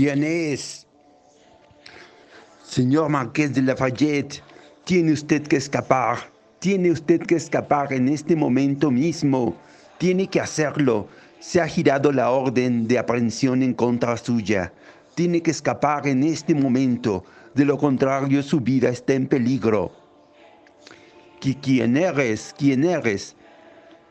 ¿Quién es? Señor Marqués de Lafayette, tiene usted que escapar. Tiene usted que escapar en este momento mismo. Tiene que hacerlo. Se ha girado la orden de aprehensión en contra suya. Tiene que escapar en este momento. De lo contrario, su vida está en peligro. ¿Quién eres? ¿Quién eres?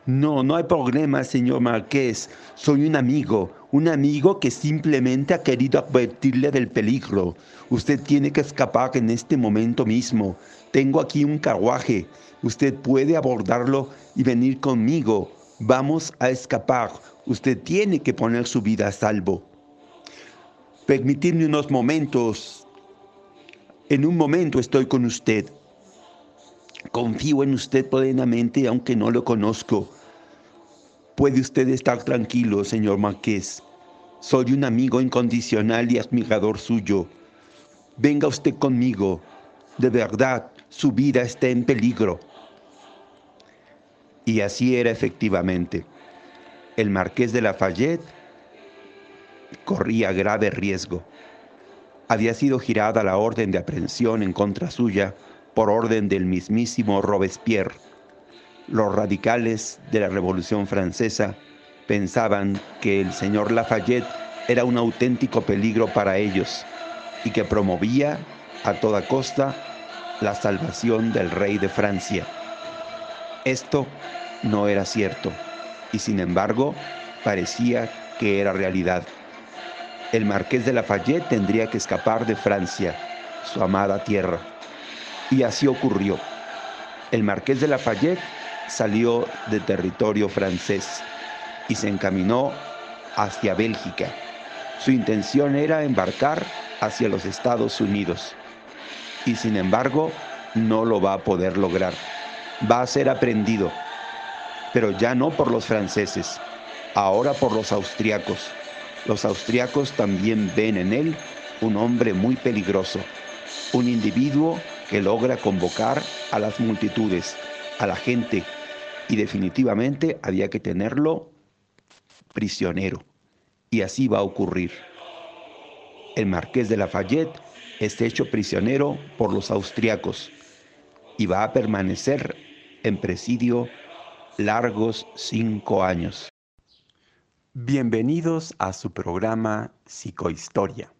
No, no hay problema, señor Marqués. Soy un amigo, un amigo que simplemente ha querido advertirle del peligro. Usted tiene que escapar en este momento mismo. Tengo aquí un carruaje. Usted puede abordarlo y venir conmigo. Vamos a escapar. Usted tiene que poner su vida a salvo. Permitidme unos momentos. En un momento estoy con usted. Confío en usted plenamente aunque no lo conozco. Puede usted estar tranquilo, señor Marqués. Soy un amigo incondicional y admirador suyo. Venga usted conmigo. De verdad, su vida está en peligro. Y así era efectivamente. El marqués de Lafayette corría grave riesgo. Había sido girada la orden de aprehensión en contra suya por orden del mismísimo Robespierre los radicales de la Revolución Francesa pensaban que el señor Lafayette era un auténtico peligro para ellos y que promovía a toda costa la salvación del rey de Francia. Esto no era cierto y sin embargo parecía que era realidad. El marqués de Lafayette tendría que escapar de Francia, su amada tierra. Y así ocurrió. El marqués de Lafayette salió de territorio francés y se encaminó hacia Bélgica. Su intención era embarcar hacia los Estados Unidos y sin embargo no lo va a poder lograr. Va a ser aprendido, pero ya no por los franceses, ahora por los austriacos. Los austriacos también ven en él un hombre muy peligroso, un individuo que logra convocar a las multitudes, a la gente y definitivamente había que tenerlo prisionero. Y así va a ocurrir. El marqués de Lafayette es hecho prisionero por los austriacos y va a permanecer en presidio largos cinco años. Bienvenidos a su programa Psicohistoria.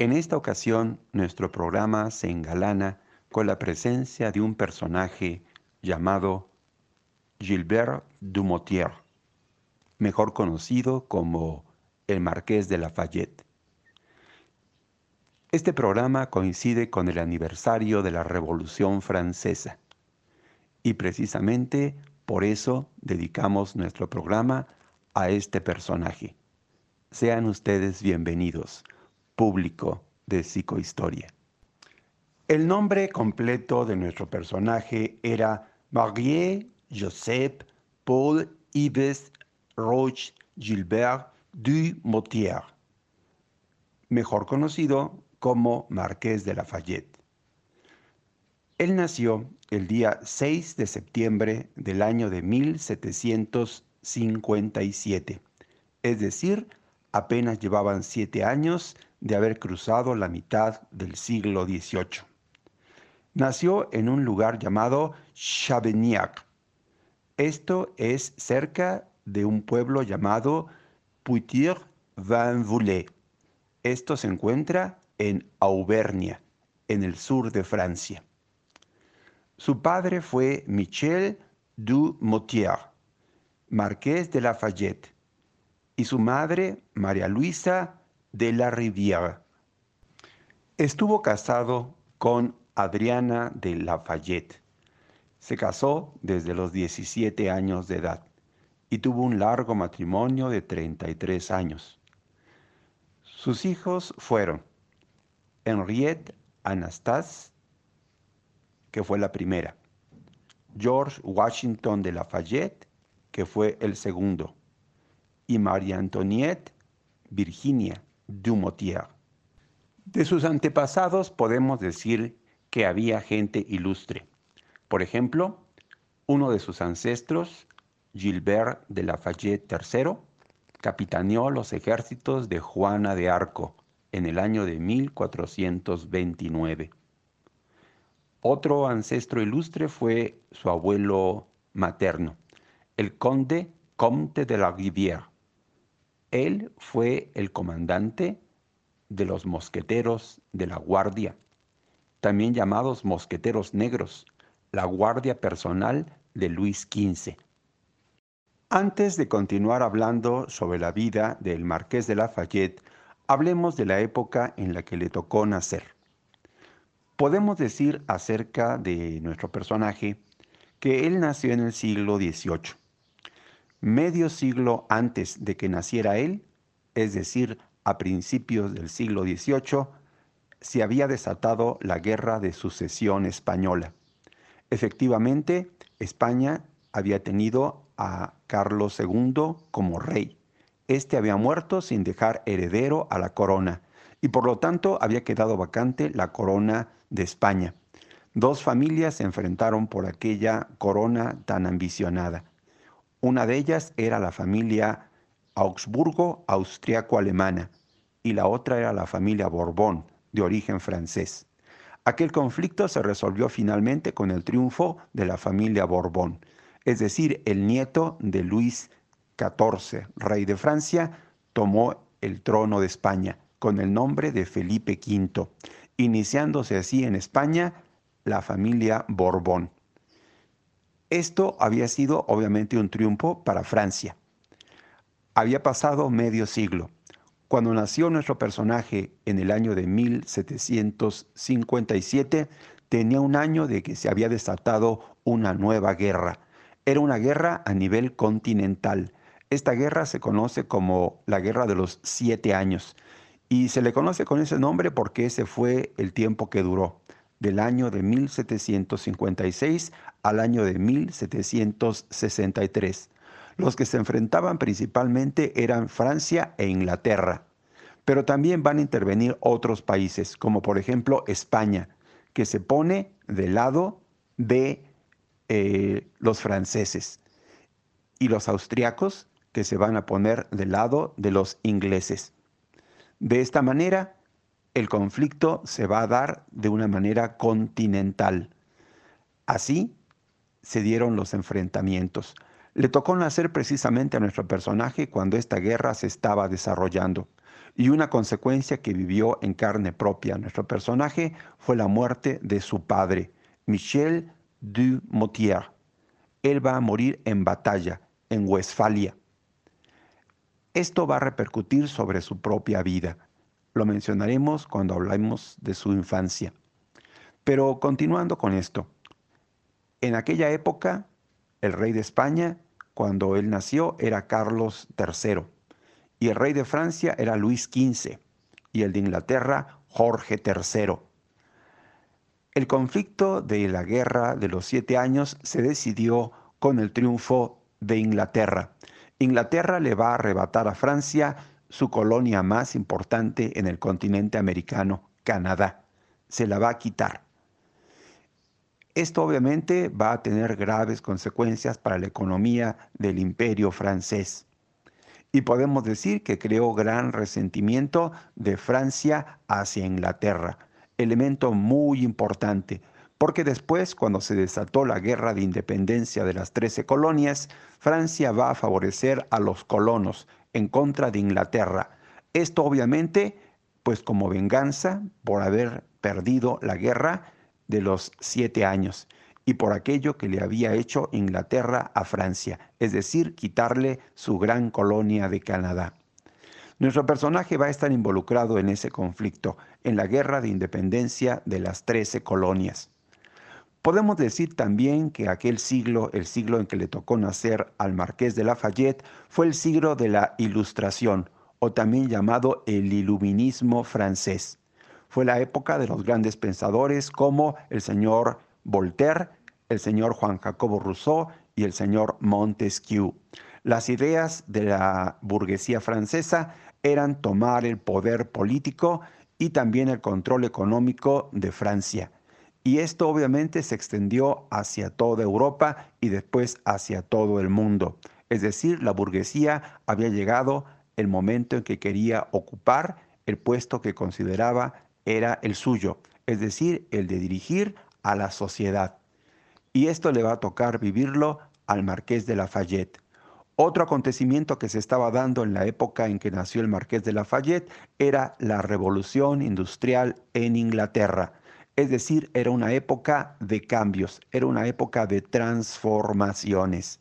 En esta ocasión, nuestro programa se engalana con la presencia de un personaje llamado Gilbert Dumotier, mejor conocido como el Marqués de Lafayette. Este programa coincide con el aniversario de la Revolución Francesa y precisamente por eso dedicamos nuestro programa a este personaje. Sean ustedes bienvenidos, público de Psicohistoria. El nombre completo de nuestro personaje era Marie Joseph Paul Yves Roche Gilbert du Motier, mejor conocido como Marqués de Lafayette. Él nació el día 6 de septiembre del año de 1757, es decir, apenas llevaban siete años de haber cruzado la mitad del siglo XVIII. Nació en un lugar llamado Chavignac, esto es cerca de un pueblo llamado Putir-Van-Voulé. Esto se encuentra en Auvernia, en el sur de Francia. Su padre fue Michel du Motier, marqués de Lafayette, y su madre María Luisa de la Rivière. Estuvo casado con Adriana de Lafayette. Se casó desde los 17 años de edad y tuvo un largo matrimonio de 33 años. Sus hijos fueron Henriette Anastas, que fue la primera, George Washington de Lafayette, que fue el segundo, y María Antoniette Virginia Dumotier. De sus antepasados podemos decir que había gente ilustre. Por ejemplo, uno de sus ancestros, Gilbert de Lafayette III, capitaneó los ejércitos de Juana de Arco en el año de 1429. Otro ancestro ilustre fue su abuelo materno, el conde Comte de la Rivière. Él fue el comandante de los mosqueteros de la Guardia, también llamados mosqueteros negros, la guardia personal de Luis XV. Antes de continuar hablando sobre la vida del marqués de Lafayette, hablemos de la época en la que le tocó nacer. Podemos decir acerca de nuestro personaje que él nació en el siglo XVIII. Medio siglo antes de que naciera él, es decir, a principios del siglo XVIII, se había desatado la Guerra de Sucesión Española. Efectivamente, España había tenido a Carlos II como rey. Este había muerto sin dejar heredero a la corona y por lo tanto había quedado vacante la corona de España. Dos familias se enfrentaron por aquella corona tan ambicionada. Una de ellas era la familia Augsburgo austriaco-alemana y la otra era la familia Borbón, de origen francés. Aquel conflicto se resolvió finalmente con el triunfo de la familia Borbón, es decir, el nieto de Luis XIV, rey de Francia, tomó el trono de España con el nombre de Felipe V, iniciándose así en España la familia Borbón. Esto había sido obviamente un triunfo para Francia. Había pasado medio siglo. Cuando nació nuestro personaje en el año de 1757, tenía un año de que se había desatado una nueva guerra. Era una guerra a nivel continental. Esta guerra se conoce como la Guerra de los Siete Años y se le conoce con ese nombre porque ese fue el tiempo que duró, del año de 1756 al año de 1763. Los que se enfrentaban principalmente eran Francia e Inglaterra, pero también van a intervenir otros países, como por ejemplo España, que se pone del lado de eh, los franceses, y los austriacos, que se van a poner del lado de los ingleses. De esta manera, el conflicto se va a dar de una manera continental. Así se dieron los enfrentamientos. Le tocó nacer precisamente a nuestro personaje cuando esta guerra se estaba desarrollando. Y una consecuencia que vivió en carne propia nuestro personaje fue la muerte de su padre, Michel du Motier. Él va a morir en batalla, en Westfalia. Esto va a repercutir sobre su propia vida. Lo mencionaremos cuando hablemos de su infancia. Pero continuando con esto, en aquella época, el rey de España cuando él nació era Carlos III y el rey de Francia era Luis XV y el de Inglaterra Jorge III. El conflicto de la guerra de los siete años se decidió con el triunfo de Inglaterra. Inglaterra le va a arrebatar a Francia su colonia más importante en el continente americano, Canadá. Se la va a quitar. Esto obviamente va a tener graves consecuencias para la economía del imperio francés. Y podemos decir que creó gran resentimiento de Francia hacia Inglaterra, elemento muy importante, porque después, cuando se desató la guerra de independencia de las trece colonias, Francia va a favorecer a los colonos en contra de Inglaterra. Esto obviamente, pues como venganza por haber perdido la guerra de los siete años y por aquello que le había hecho Inglaterra a Francia, es decir, quitarle su gran colonia de Canadá. Nuestro personaje va a estar involucrado en ese conflicto, en la guerra de independencia de las trece colonias. Podemos decir también que aquel siglo, el siglo en que le tocó nacer al marqués de Lafayette, fue el siglo de la Ilustración, o también llamado el Iluminismo francés. Fue la época de los grandes pensadores como el señor Voltaire, el señor Juan Jacobo Rousseau y el señor Montesquieu. Las ideas de la burguesía francesa eran tomar el poder político y también el control económico de Francia. Y esto obviamente se extendió hacia toda Europa y después hacia todo el mundo. Es decir, la burguesía había llegado el momento en que quería ocupar el puesto que consideraba era el suyo, es decir, el de dirigir a la sociedad. Y esto le va a tocar vivirlo al marqués de Lafayette. Otro acontecimiento que se estaba dando en la época en que nació el marqués de Lafayette era la revolución industrial en Inglaterra. Es decir, era una época de cambios, era una época de transformaciones.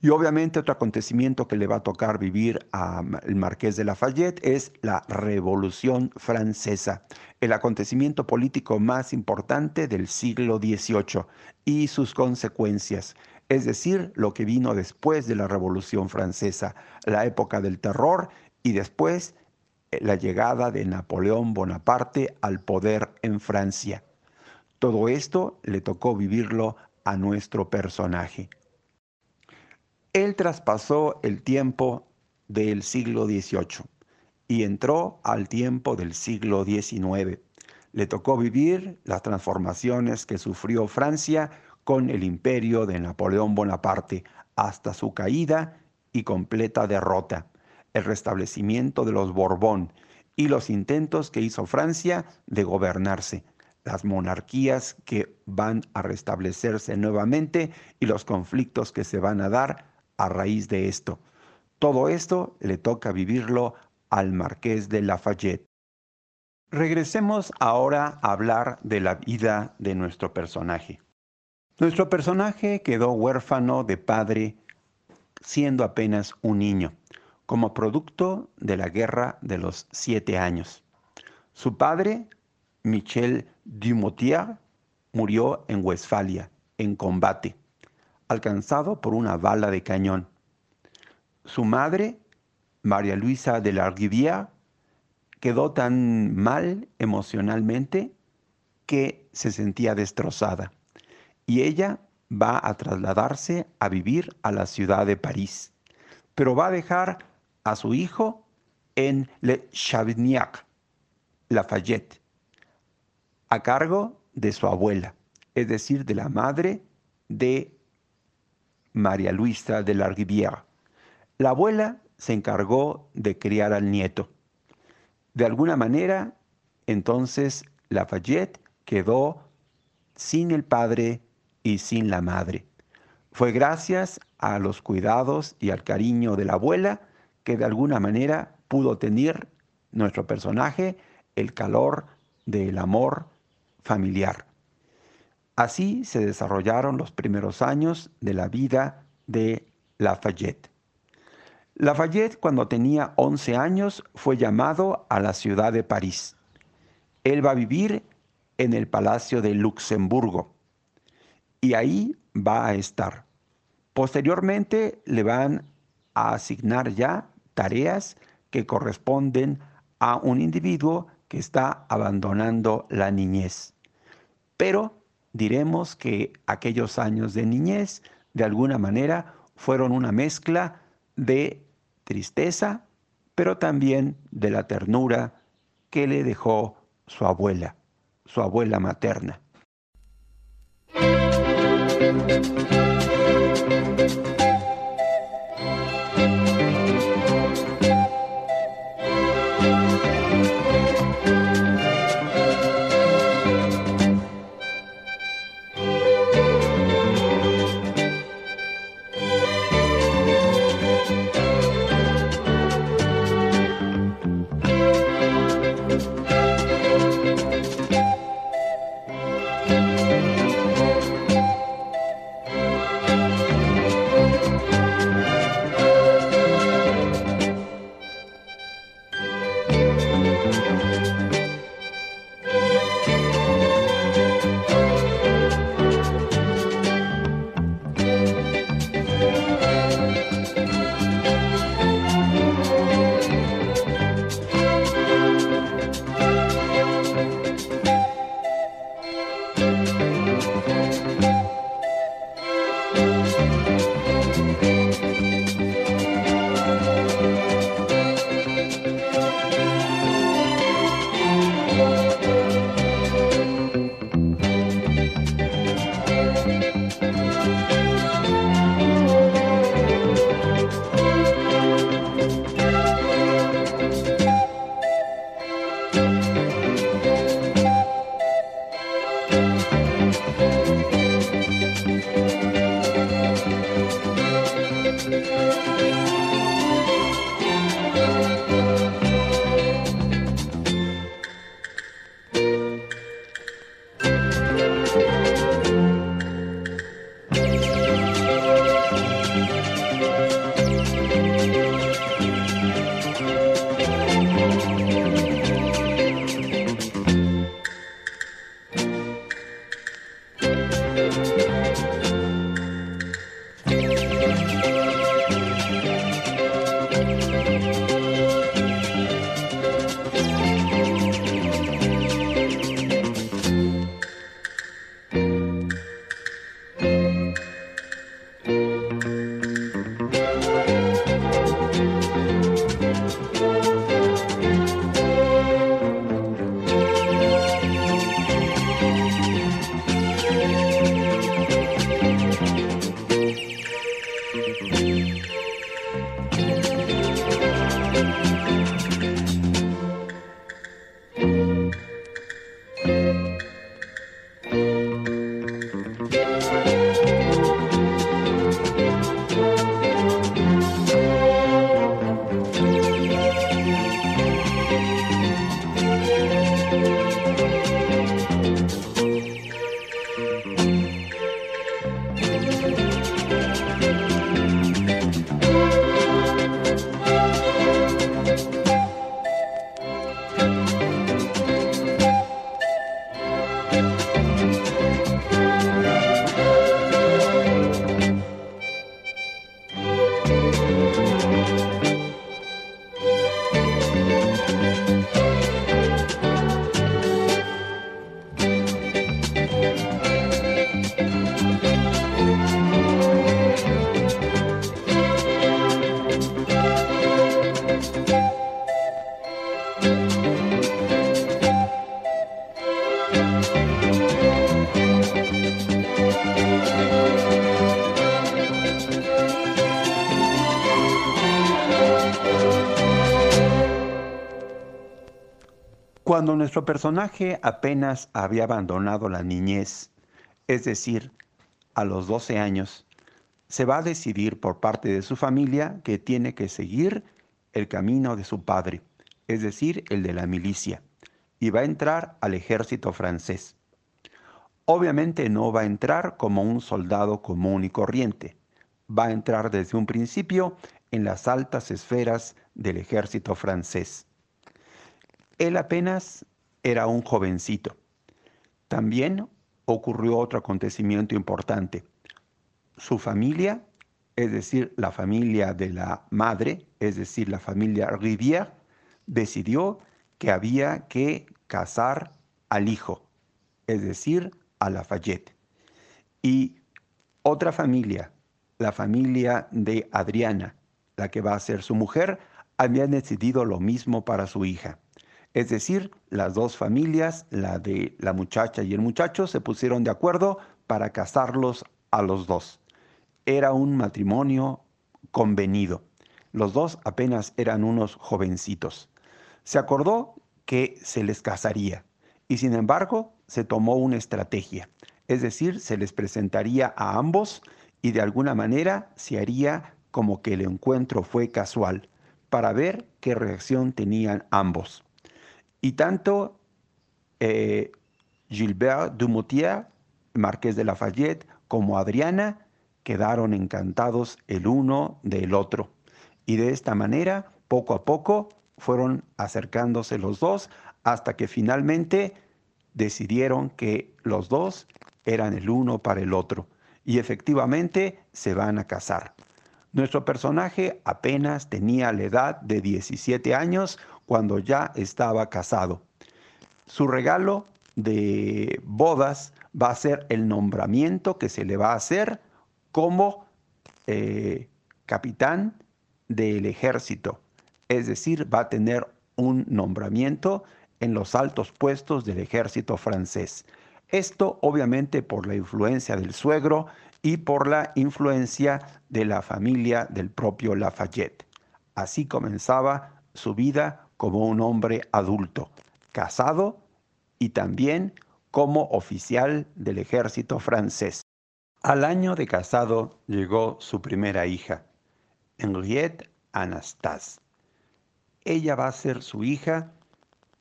Y obviamente otro acontecimiento que le va a tocar vivir al marqués de Lafayette es la Revolución Francesa, el acontecimiento político más importante del siglo XVIII y sus consecuencias es decir, lo que vino después de la Revolución Francesa, la época del terror y después la llegada de Napoleón Bonaparte al poder en Francia. Todo esto le tocó vivirlo a nuestro personaje. Él traspasó el tiempo del siglo XVIII y entró al tiempo del siglo XIX. Le tocó vivir las transformaciones que sufrió Francia con el imperio de Napoleón Bonaparte hasta su caída y completa derrota, el restablecimiento de los Borbón y los intentos que hizo Francia de gobernarse, las monarquías que van a restablecerse nuevamente y los conflictos que se van a dar a raíz de esto. Todo esto le toca vivirlo al marqués de Lafayette. Regresemos ahora a hablar de la vida de nuestro personaje. Nuestro personaje quedó huérfano de padre siendo apenas un niño, como producto de la guerra de los siete años. Su padre, Michel Dumotier, murió en Westfalia, en combate, alcanzado por una bala de cañón. Su madre, María Luisa de Larguivière, quedó tan mal emocionalmente que se sentía destrozada y ella va a trasladarse a vivir a la ciudad de París, pero va a dejar a su hijo en Le Chavignac, Lafayette, a cargo de su abuela, es decir, de la madre de María Luisa de Larguivière. La abuela se encargó de criar al nieto. De alguna manera, entonces Lafayette quedó sin el padre y sin la madre. Fue gracias a los cuidados y al cariño de la abuela que de alguna manera pudo tener nuestro personaje el calor del amor familiar. Así se desarrollaron los primeros años de la vida de Lafayette. Lafayette cuando tenía 11 años fue llamado a la ciudad de París. Él va a vivir en el Palacio de Luxemburgo y ahí va a estar. Posteriormente le van a asignar ya tareas que corresponden a un individuo que está abandonando la niñez. Pero diremos que aquellos años de niñez de alguna manera fueron una mezcla de tristeza, pero también de la ternura que le dejó su abuela, su abuela materna. Cuando nuestro personaje apenas había abandonado la niñez, es decir, a los 12 años, se va a decidir por parte de su familia que tiene que seguir el camino de su padre, es decir, el de la milicia, y va a entrar al ejército francés. Obviamente no va a entrar como un soldado común y corriente, va a entrar desde un principio en las altas esferas del ejército francés. Él apenas era un jovencito. También ocurrió otro acontecimiento importante. Su familia, es decir, la familia de la madre, es decir, la familia Rivière, decidió que había que casar al hijo, es decir, a Lafayette. Y otra familia, la familia de Adriana, la que va a ser su mujer, había decidido lo mismo para su hija. Es decir, las dos familias, la de la muchacha y el muchacho, se pusieron de acuerdo para casarlos a los dos. Era un matrimonio convenido. Los dos apenas eran unos jovencitos. Se acordó que se les casaría y sin embargo se tomó una estrategia. Es decir, se les presentaría a ambos y de alguna manera se haría como que el encuentro fue casual para ver qué reacción tenían ambos. Y tanto eh, Gilbert Dumoutier, marqués de Lafayette, como Adriana quedaron encantados el uno del otro. Y de esta manera, poco a poco, fueron acercándose los dos hasta que finalmente decidieron que los dos eran el uno para el otro. Y efectivamente se van a casar. Nuestro personaje apenas tenía la edad de 17 años cuando ya estaba casado. Su regalo de bodas va a ser el nombramiento que se le va a hacer como eh, capitán del ejército. Es decir, va a tener un nombramiento en los altos puestos del ejército francés. Esto obviamente por la influencia del suegro y por la influencia de la familia del propio Lafayette. Así comenzaba su vida como un hombre adulto, casado y también como oficial del ejército francés. Al año de casado llegó su primera hija, Henriette Anastase. Ella va a ser su hija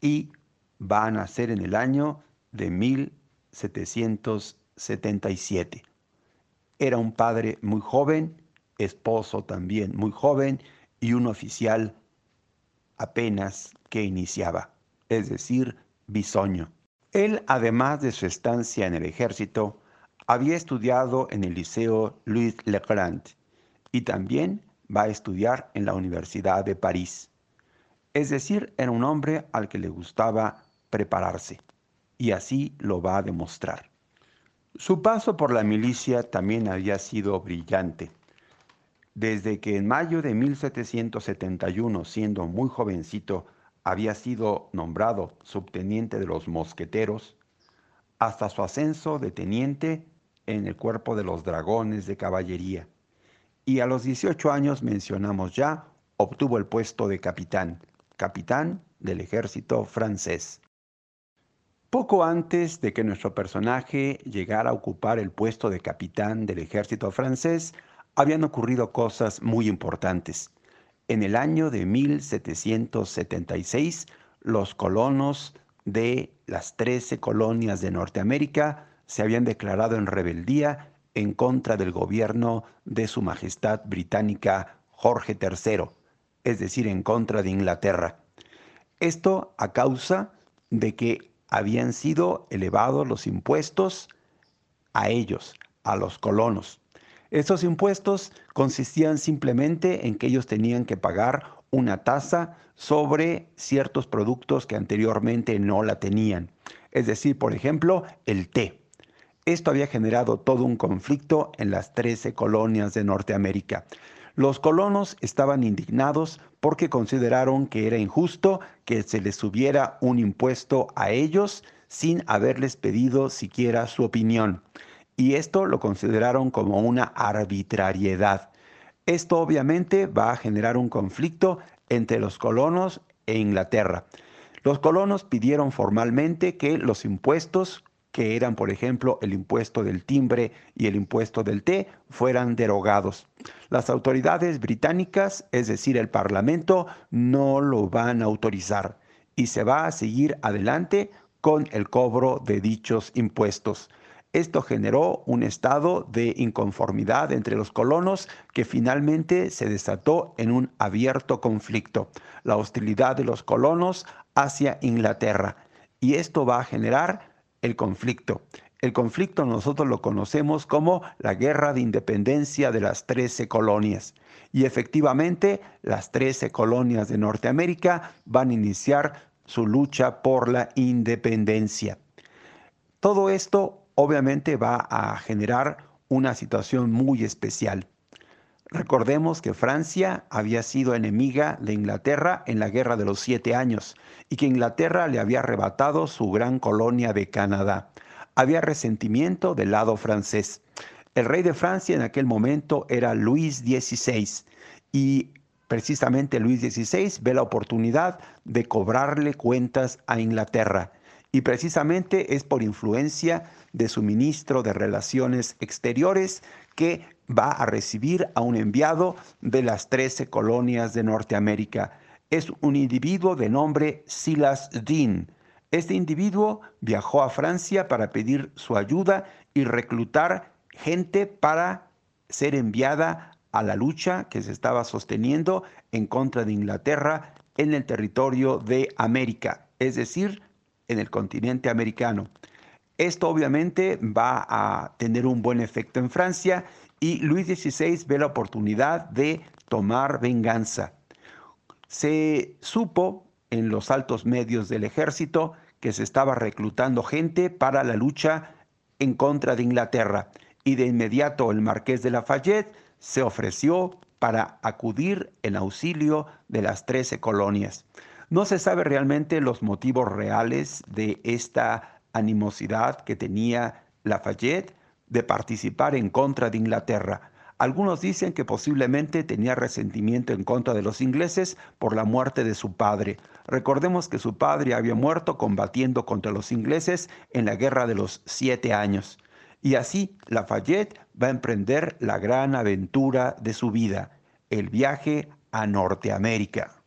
y va a nacer en el año de 1777. Era un padre muy joven, esposo también muy joven y un oficial apenas que iniciaba, es decir, bisoño. Él, además de su estancia en el ejército, había estudiado en el Liceo Louis Le Grand y también va a estudiar en la Universidad de París. Es decir, era un hombre al que le gustaba prepararse y así lo va a demostrar. Su paso por la milicia también había sido brillante. Desde que en mayo de 1771, siendo muy jovencito, había sido nombrado subteniente de los mosqueteros, hasta su ascenso de teniente en el cuerpo de los dragones de caballería. Y a los 18 años, mencionamos ya, obtuvo el puesto de capitán, capitán del ejército francés. Poco antes de que nuestro personaje llegara a ocupar el puesto de capitán del ejército francés, habían ocurrido cosas muy importantes. En el año de 1776, los colonos de las 13 colonias de Norteamérica se habían declarado en rebeldía en contra del gobierno de Su Majestad Británica Jorge III, es decir, en contra de Inglaterra. Esto a causa de que habían sido elevados los impuestos a ellos, a los colonos. Estos impuestos consistían simplemente en que ellos tenían que pagar una tasa sobre ciertos productos que anteriormente no la tenían. Es decir, por ejemplo, el té. Esto había generado todo un conflicto en las 13 colonias de Norteamérica. Los colonos estaban indignados porque consideraron que era injusto que se les subiera un impuesto a ellos sin haberles pedido siquiera su opinión. Y esto lo consideraron como una arbitrariedad. Esto obviamente va a generar un conflicto entre los colonos e Inglaterra. Los colonos pidieron formalmente que los impuestos que eran, por ejemplo, el impuesto del timbre y el impuesto del té, fueran derogados. Las autoridades británicas, es decir, el Parlamento, no lo van a autorizar y se va a seguir adelante con el cobro de dichos impuestos. Esto generó un estado de inconformidad entre los colonos que finalmente se desató en un abierto conflicto, la hostilidad de los colonos hacia Inglaterra. Y esto va a generar el conflicto. El conflicto nosotros lo conocemos como la guerra de independencia de las 13 colonias. Y efectivamente, las 13 colonias de Norteamérica van a iniciar su lucha por la independencia. Todo esto obviamente va a generar una situación muy especial. Recordemos que Francia había sido enemiga de Inglaterra en la Guerra de los Siete Años y que Inglaterra le había arrebatado su gran colonia de Canadá. Había resentimiento del lado francés. El rey de Francia en aquel momento era Luis XVI y precisamente Luis XVI ve la oportunidad de cobrarle cuentas a Inglaterra y precisamente es por influencia de su ministro de Relaciones Exteriores que va a recibir a un enviado de las 13 colonias de Norteamérica. Es un individuo de nombre Silas Dean. Este individuo viajó a Francia para pedir su ayuda y reclutar gente para ser enviada a la lucha que se estaba sosteniendo en contra de Inglaterra en el territorio de América, es decir, en el continente americano. Esto obviamente va a tener un buen efecto en Francia y Luis XVI ve la oportunidad de tomar venganza. Se supo en los altos medios del ejército que se estaba reclutando gente para la lucha en contra de Inglaterra y de inmediato el marqués de Lafayette se ofreció para acudir en auxilio de las trece colonias. No se sabe realmente los motivos reales de esta animosidad que tenía Lafayette, de participar en contra de Inglaterra. Algunos dicen que posiblemente tenía resentimiento en contra de los ingleses por la muerte de su padre. Recordemos que su padre había muerto combatiendo contra los ingleses en la Guerra de los Siete Años. Y así Lafayette va a emprender la gran aventura de su vida, el viaje a Norteamérica.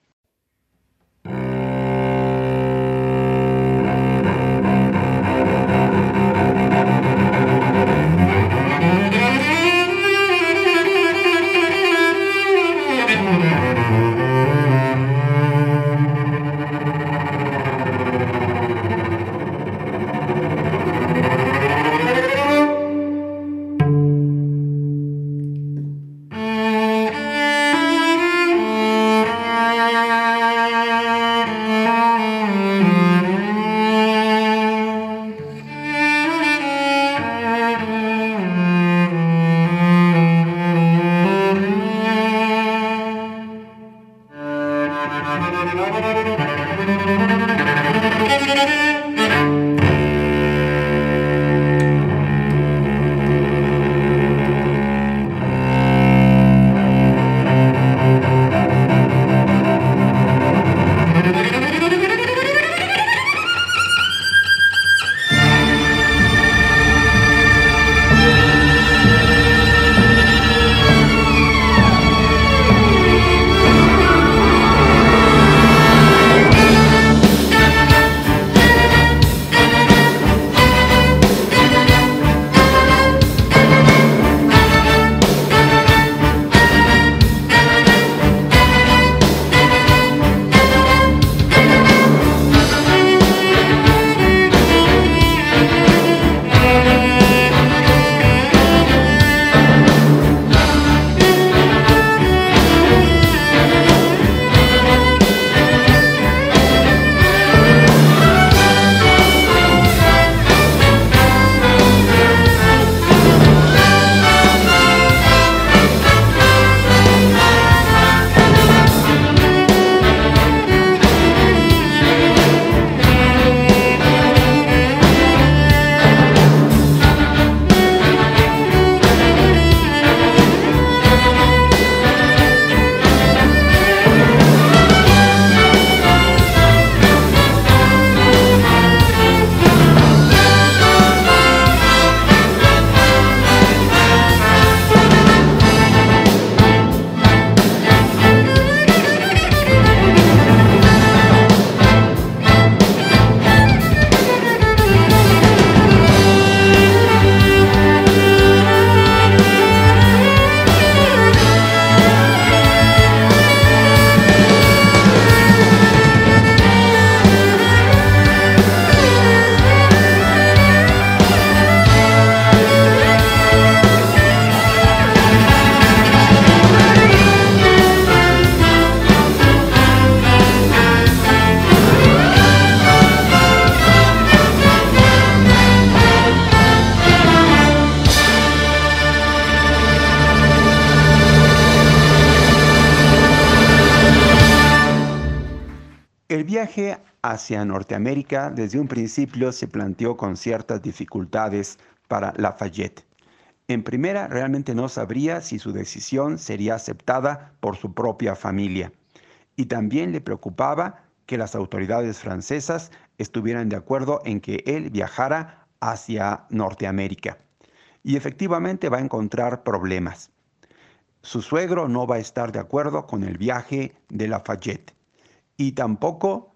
Hacia Norteamérica desde un principio se planteó con ciertas dificultades para Lafayette. En primera, realmente no sabría si su decisión sería aceptada por su propia familia. Y también le preocupaba que las autoridades francesas estuvieran de acuerdo en que él viajara hacia Norteamérica. Y efectivamente va a encontrar problemas. Su suegro no va a estar de acuerdo con el viaje de Lafayette. Y tampoco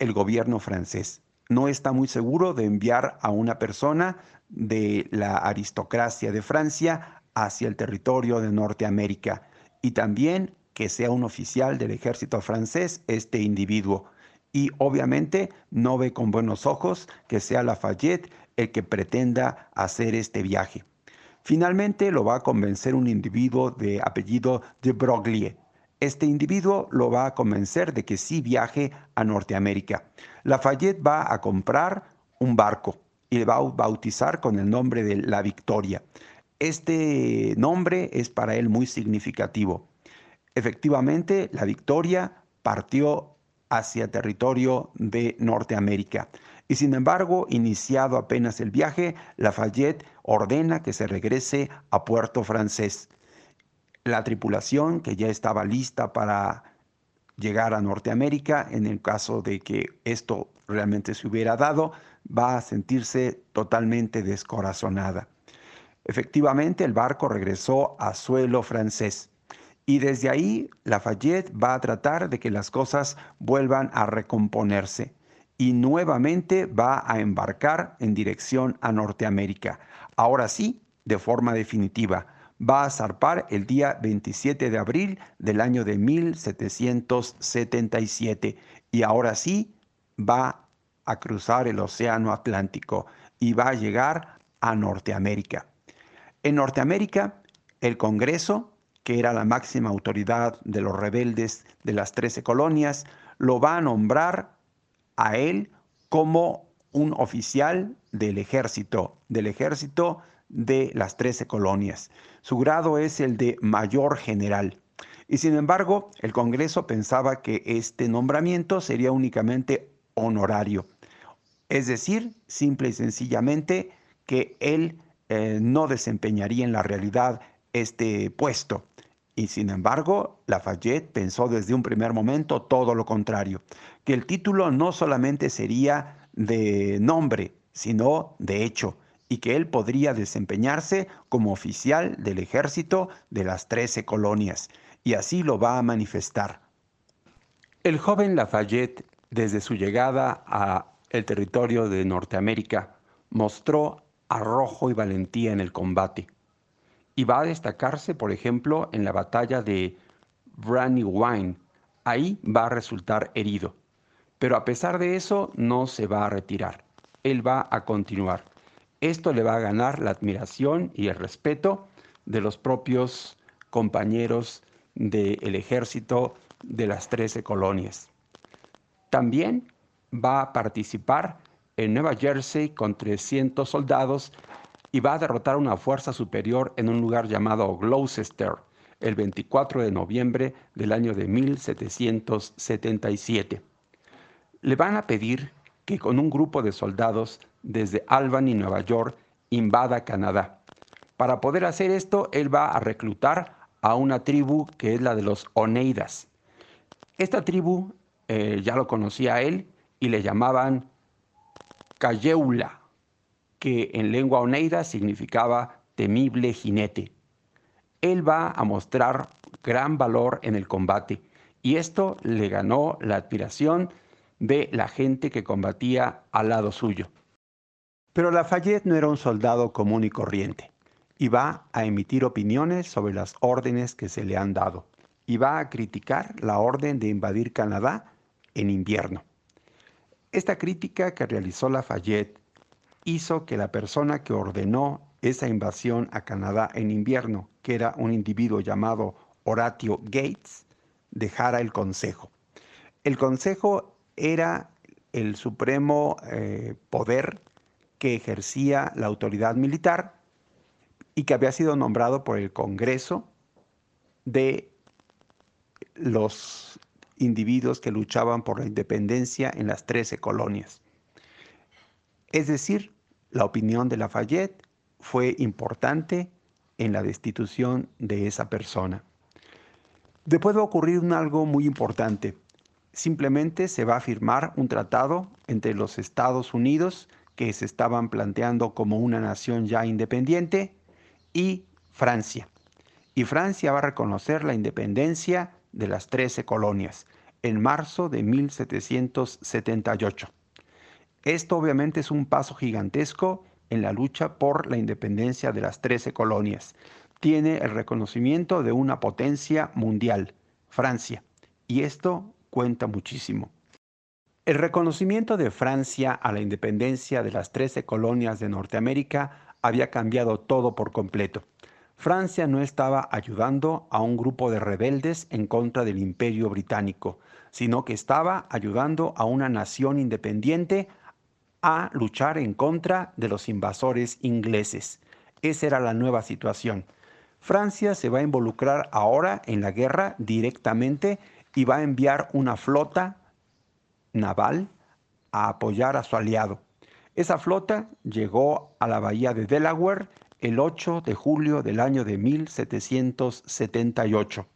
el gobierno francés. No está muy seguro de enviar a una persona de la aristocracia de Francia hacia el territorio de Norteamérica y también que sea un oficial del ejército francés este individuo. Y obviamente no ve con buenos ojos que sea Lafayette el que pretenda hacer este viaje. Finalmente lo va a convencer un individuo de apellido de Broglie, este individuo lo va a convencer de que sí viaje a Norteamérica. Lafayette va a comprar un barco y le va a bautizar con el nombre de La Victoria. Este nombre es para él muy significativo. Efectivamente, La Victoria partió hacia territorio de Norteamérica. Y sin embargo, iniciado apenas el viaje, Lafayette ordena que se regrese a Puerto Francés la tripulación que ya estaba lista para llegar a Norteamérica, en el caso de que esto realmente se hubiera dado, va a sentirse totalmente descorazonada. Efectivamente, el barco regresó a suelo francés y desde ahí Lafayette va a tratar de que las cosas vuelvan a recomponerse y nuevamente va a embarcar en dirección a Norteamérica. Ahora sí, de forma definitiva va a zarpar el día 27 de abril del año de 1777 y ahora sí va a cruzar el Océano Atlántico y va a llegar a Norteamérica. En Norteamérica, el Congreso, que era la máxima autoridad de los rebeldes de las 13 colonias, lo va a nombrar a él como un oficial del ejército, del ejército de las 13 colonias. Su grado es el de mayor general. Y sin embargo, el Congreso pensaba que este nombramiento sería únicamente honorario. Es decir, simple y sencillamente que él eh, no desempeñaría en la realidad este puesto. Y sin embargo, Lafayette pensó desde un primer momento todo lo contrario, que el título no solamente sería de nombre, sino de hecho y que él podría desempeñarse como oficial del ejército de las trece colonias, y así lo va a manifestar. El joven Lafayette, desde su llegada a el territorio de Norteamérica, mostró arrojo y valentía en el combate, y va a destacarse, por ejemplo, en la batalla de Brandywine. Ahí va a resultar herido, pero a pesar de eso no se va a retirar. Él va a continuar. Esto le va a ganar la admiración y el respeto de los propios compañeros del ejército de las 13 colonias. También va a participar en Nueva Jersey con 300 soldados y va a derrotar una fuerza superior en un lugar llamado Gloucester el 24 de noviembre del año de 1777. Le van a pedir que con un grupo de soldados desde Albany, Nueva York, invada Canadá. Para poder hacer esto, él va a reclutar a una tribu que es la de los Oneidas. Esta tribu eh, ya lo conocía él y le llamaban Cayeula, que en lengua oneida significaba temible jinete. Él va a mostrar gran valor en el combate y esto le ganó la admiración de la gente que combatía al lado suyo. Pero Lafayette no era un soldado común y corriente, y va a emitir opiniones sobre las órdenes que se le han dado, y va a criticar la orden de invadir Canadá en invierno. Esta crítica que realizó Lafayette hizo que la persona que ordenó esa invasión a Canadá en invierno, que era un individuo llamado Horatio Gates, dejara el Consejo. El Consejo era el supremo eh, poder que ejercía la autoridad militar y que había sido nombrado por el Congreso de los individuos que luchaban por la independencia en las 13 colonias. Es decir, la opinión de Lafayette fue importante en la destitución de esa persona. Después va a ocurrir algo muy importante. Simplemente se va a firmar un tratado entre los Estados Unidos que se estaban planteando como una nación ya independiente, y Francia. Y Francia va a reconocer la independencia de las 13 colonias en marzo de 1778. Esto obviamente es un paso gigantesco en la lucha por la independencia de las 13 colonias. Tiene el reconocimiento de una potencia mundial, Francia, y esto cuenta muchísimo. El reconocimiento de Francia a la independencia de las 13 colonias de Norteamérica había cambiado todo por completo. Francia no estaba ayudando a un grupo de rebeldes en contra del imperio británico, sino que estaba ayudando a una nación independiente a luchar en contra de los invasores ingleses. Esa era la nueva situación. Francia se va a involucrar ahora en la guerra directamente y va a enviar una flota naval a apoyar a su aliado. Esa flota llegó a la bahía de Delaware el 8 de julio del año de 1778.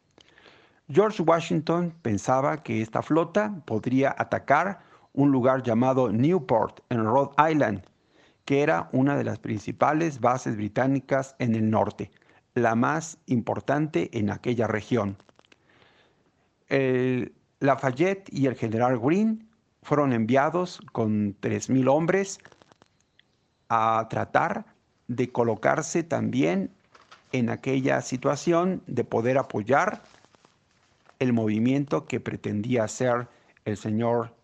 George Washington pensaba que esta flota podría atacar un lugar llamado Newport en Rhode Island, que era una de las principales bases británicas en el norte, la más importante en aquella región. Lafayette y el general Greene fueron enviados con 3.000 hombres a tratar de colocarse también en aquella situación de poder apoyar el movimiento que pretendía hacer el señor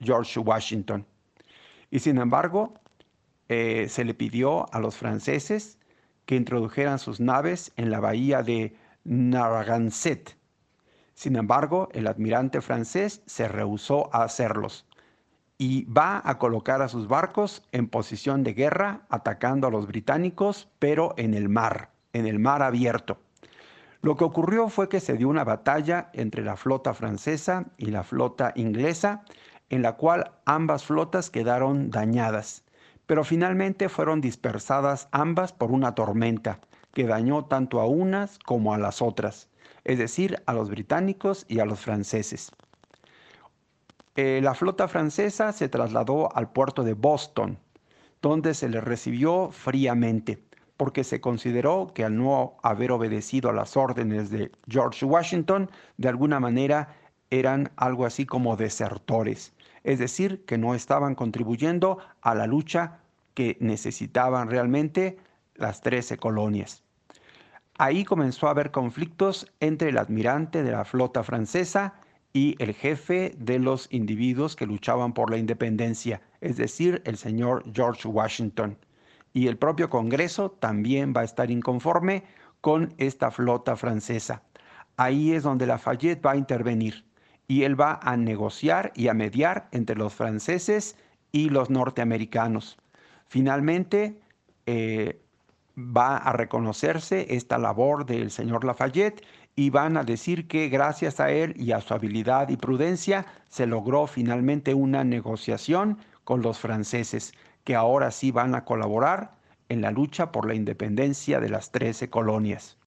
George Washington. Y sin embargo, eh, se le pidió a los franceses que introdujeran sus naves en la bahía de Narragansett. Sin embargo, el admirante francés se rehusó a hacerlos y va a colocar a sus barcos en posición de guerra atacando a los británicos, pero en el mar, en el mar abierto. Lo que ocurrió fue que se dio una batalla entre la flota francesa y la flota inglesa, en la cual ambas flotas quedaron dañadas, pero finalmente fueron dispersadas ambas por una tormenta que dañó tanto a unas como a las otras, es decir, a los británicos y a los franceses. Eh, la flota francesa se trasladó al puerto de Boston, donde se le recibió fríamente, porque se consideró que al no haber obedecido a las órdenes de George Washington, de alguna manera eran algo así como desertores, es decir, que no estaban contribuyendo a la lucha que necesitaban realmente las trece colonias. Ahí comenzó a haber conflictos entre el admirante de la flota francesa y el jefe de los individuos que luchaban por la independencia, es decir, el señor George Washington. Y el propio Congreso también va a estar inconforme con esta flota francesa. Ahí es donde Lafayette va a intervenir y él va a negociar y a mediar entre los franceses y los norteamericanos. Finalmente, eh, va a reconocerse esta labor del señor Lafayette y van a decir que gracias a él y a su habilidad y prudencia se logró finalmente una negociación con los franceses, que ahora sí van a colaborar en la lucha por la independencia de las trece colonias.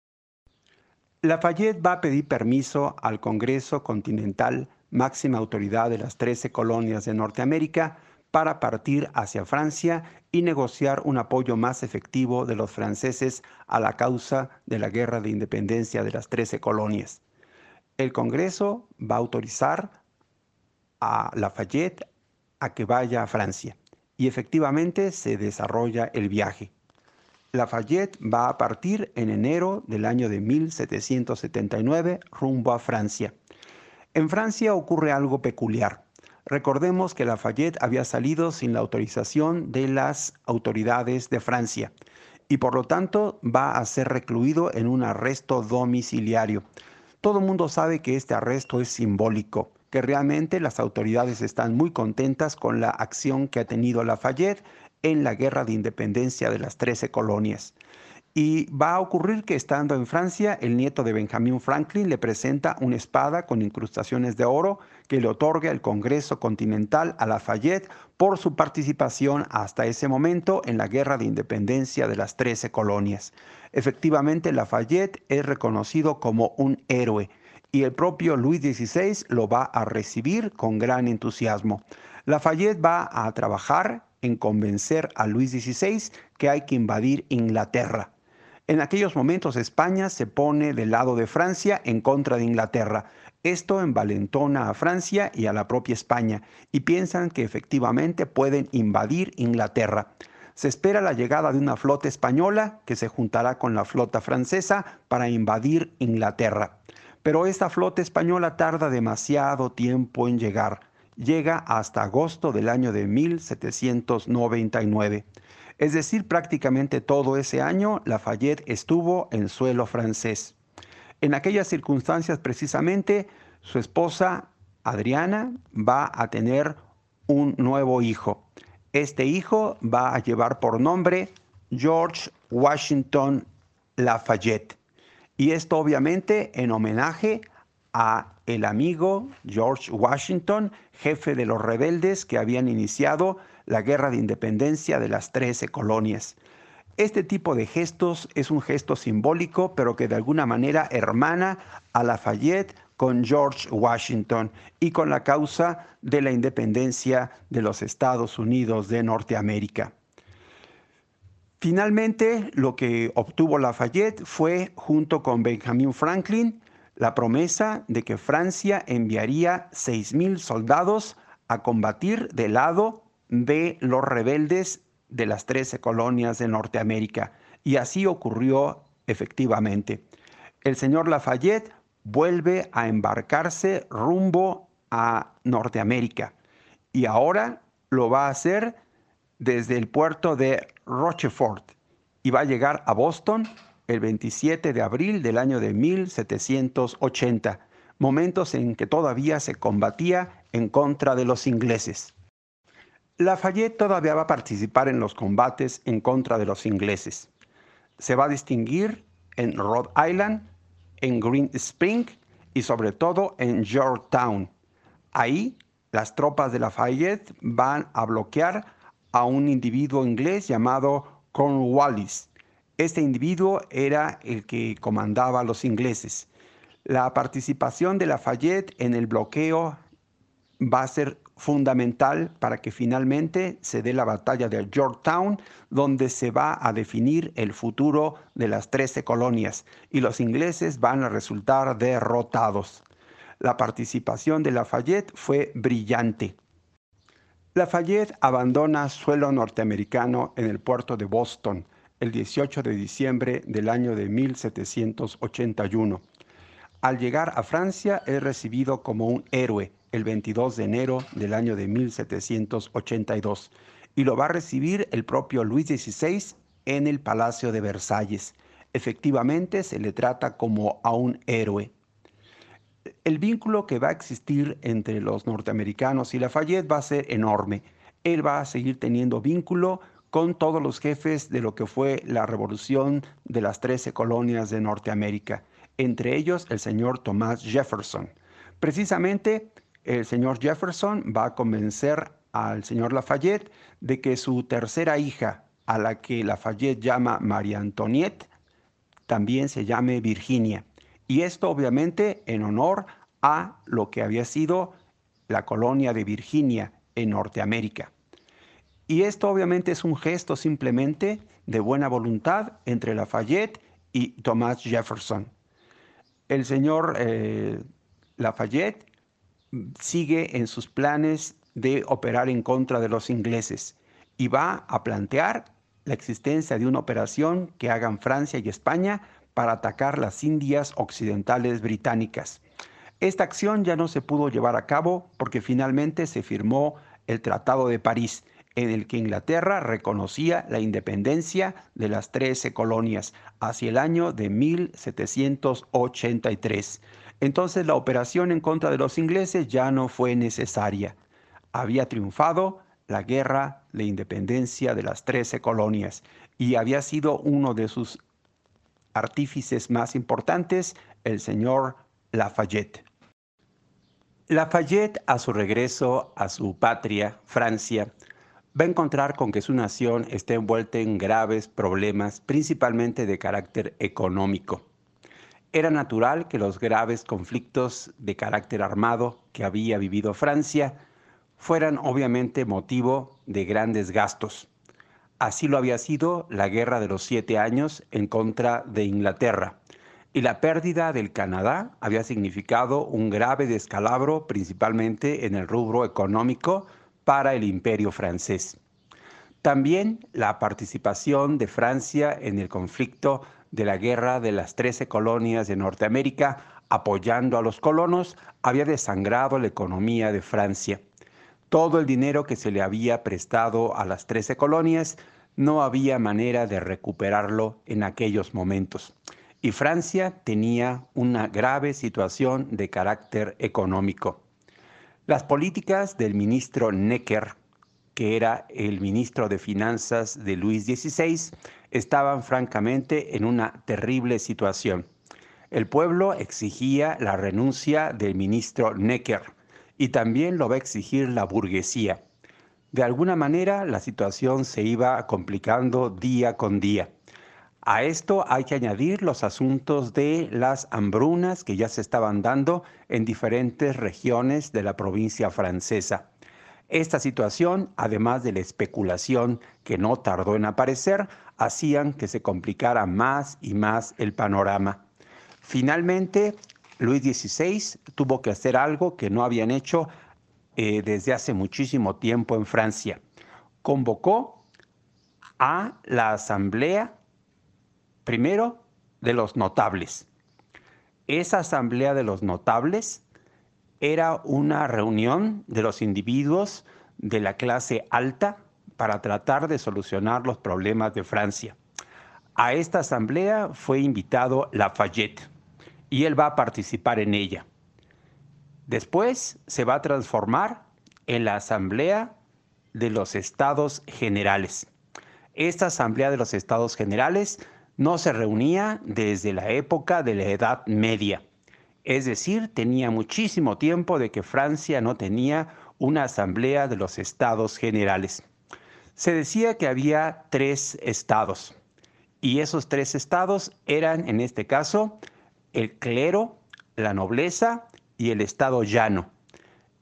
Lafayette va a pedir permiso al Congreso Continental, máxima autoridad de las trece colonias de Norteamérica, para partir hacia Francia y negociar un apoyo más efectivo de los franceses a la causa de la guerra de independencia de las trece colonias. El Congreso va a autorizar a Lafayette a que vaya a Francia y efectivamente se desarrolla el viaje. Lafayette va a partir en enero del año de 1779 rumbo a Francia. En Francia ocurre algo peculiar. Recordemos que Lafayette había salido sin la autorización de las autoridades de Francia y por lo tanto va a ser recluido en un arresto domiciliario. Todo el mundo sabe que este arresto es simbólico, que realmente las autoridades están muy contentas con la acción que ha tenido Lafayette en la guerra de independencia de las 13 colonias. Y va a ocurrir que estando en Francia, el nieto de Benjamin Franklin le presenta una espada con incrustaciones de oro que le otorga el Congreso Continental a Lafayette por su participación hasta ese momento en la Guerra de Independencia de las Trece Colonias. Efectivamente, Lafayette es reconocido como un héroe y el propio Luis XVI lo va a recibir con gran entusiasmo. Lafayette va a trabajar en convencer a Luis XVI que hay que invadir Inglaterra. En aquellos momentos España se pone del lado de Francia en contra de Inglaterra. Esto envalentona a Francia y a la propia España y piensan que efectivamente pueden invadir Inglaterra. Se espera la llegada de una flota española que se juntará con la flota francesa para invadir Inglaterra. Pero esta flota española tarda demasiado tiempo en llegar. Llega hasta agosto del año de 1799. Es decir, prácticamente todo ese año Lafayette estuvo en suelo francés. En aquellas circunstancias precisamente, su esposa Adriana va a tener un nuevo hijo. Este hijo va a llevar por nombre George Washington Lafayette. Y esto obviamente en homenaje a el amigo George Washington, jefe de los rebeldes que habían iniciado la guerra de independencia de las trece colonias. Este tipo de gestos es un gesto simbólico, pero que de alguna manera hermana a Lafayette con George Washington y con la causa de la independencia de los Estados Unidos de Norteamérica. Finalmente, lo que obtuvo Lafayette fue, junto con Benjamin Franklin, la promesa de que Francia enviaría 6.000 soldados a combatir del lado de los rebeldes de las 13 colonias de Norteamérica. Y así ocurrió efectivamente. El señor Lafayette vuelve a embarcarse rumbo a Norteamérica y ahora lo va a hacer desde el puerto de Rochefort y va a llegar a Boston el 27 de abril del año de 1780, momentos en que todavía se combatía en contra de los ingleses. Lafayette todavía va a participar en los combates en contra de los ingleses. Se va a distinguir en Rhode Island, en Green Spring y sobre todo en Georgetown. Ahí las tropas de Lafayette van a bloquear a un individuo inglés llamado Cornwallis. Este individuo era el que comandaba a los ingleses. La participación de Lafayette en el bloqueo va a ser fundamental para que finalmente se dé la batalla de Georgetown, donde se va a definir el futuro de las 13 colonias y los ingleses van a resultar derrotados. La participación de Lafayette fue brillante. Lafayette abandona suelo norteamericano en el puerto de Boston el 18 de diciembre del año de 1781. Al llegar a Francia es recibido como un héroe el 22 de enero del año de 1782 y lo va a recibir el propio Luis XVI en el Palacio de Versalles. Efectivamente se le trata como a un héroe. El vínculo que va a existir entre los norteamericanos y Lafayette va a ser enorme. Él va a seguir teniendo vínculo con todos los jefes de lo que fue la revolución de las 13 colonias de Norteamérica, entre ellos el señor Thomas Jefferson. Precisamente el señor Jefferson va a convencer al señor Lafayette de que su tercera hija, a la que Lafayette llama María Antoniette, también se llame Virginia. Y esto obviamente en honor a lo que había sido la colonia de Virginia en Norteamérica. Y esto obviamente es un gesto simplemente de buena voluntad entre Lafayette y Thomas Jefferson. El señor eh, Lafayette sigue en sus planes de operar en contra de los ingleses y va a plantear la existencia de una operación que hagan Francia y España para atacar las Indias Occidentales Británicas. Esta acción ya no se pudo llevar a cabo porque finalmente se firmó el Tratado de París, en el que Inglaterra reconocía la independencia de las trece colonias hacia el año de 1783. Entonces la operación en contra de los ingleses ya no fue necesaria. Había triunfado la guerra de independencia de las trece colonias y había sido uno de sus artífices más importantes el señor Lafayette. Lafayette, a su regreso a su patria, Francia, va a encontrar con que su nación está envuelta en graves problemas, principalmente de carácter económico. Era natural que los graves conflictos de carácter armado que había vivido Francia fueran obviamente motivo de grandes gastos. Así lo había sido la Guerra de los Siete Años en contra de Inglaterra, y la pérdida del Canadá había significado un grave descalabro principalmente en el rubro económico para el imperio francés. También la participación de Francia en el conflicto de la guerra de las trece colonias de Norteamérica, apoyando a los colonos, había desangrado la economía de Francia. Todo el dinero que se le había prestado a las trece colonias no había manera de recuperarlo en aquellos momentos. Y Francia tenía una grave situación de carácter económico. Las políticas del ministro Necker, que era el ministro de Finanzas de Luis XVI, estaban francamente en una terrible situación. El pueblo exigía la renuncia del ministro Necker y también lo va a exigir la burguesía. De alguna manera la situación se iba complicando día con día. A esto hay que añadir los asuntos de las hambrunas que ya se estaban dando en diferentes regiones de la provincia francesa. Esta situación, además de la especulación que no tardó en aparecer, hacían que se complicara más y más el panorama. Finalmente, Luis XVI tuvo que hacer algo que no habían hecho eh, desde hace muchísimo tiempo en Francia. Convocó a la Asamblea Primero, de los notables. Esa asamblea de los notables era una reunión de los individuos de la clase alta para tratar de solucionar los problemas de Francia. A esta asamblea fue invitado Lafayette y él va a participar en ella. Después se va a transformar en la asamblea de los estados generales. Esta asamblea de los estados generales no se reunía desde la época de la Edad Media. Es decir, tenía muchísimo tiempo de que Francia no tenía una asamblea de los estados generales. Se decía que había tres estados y esos tres estados eran en este caso el clero, la nobleza y el estado llano.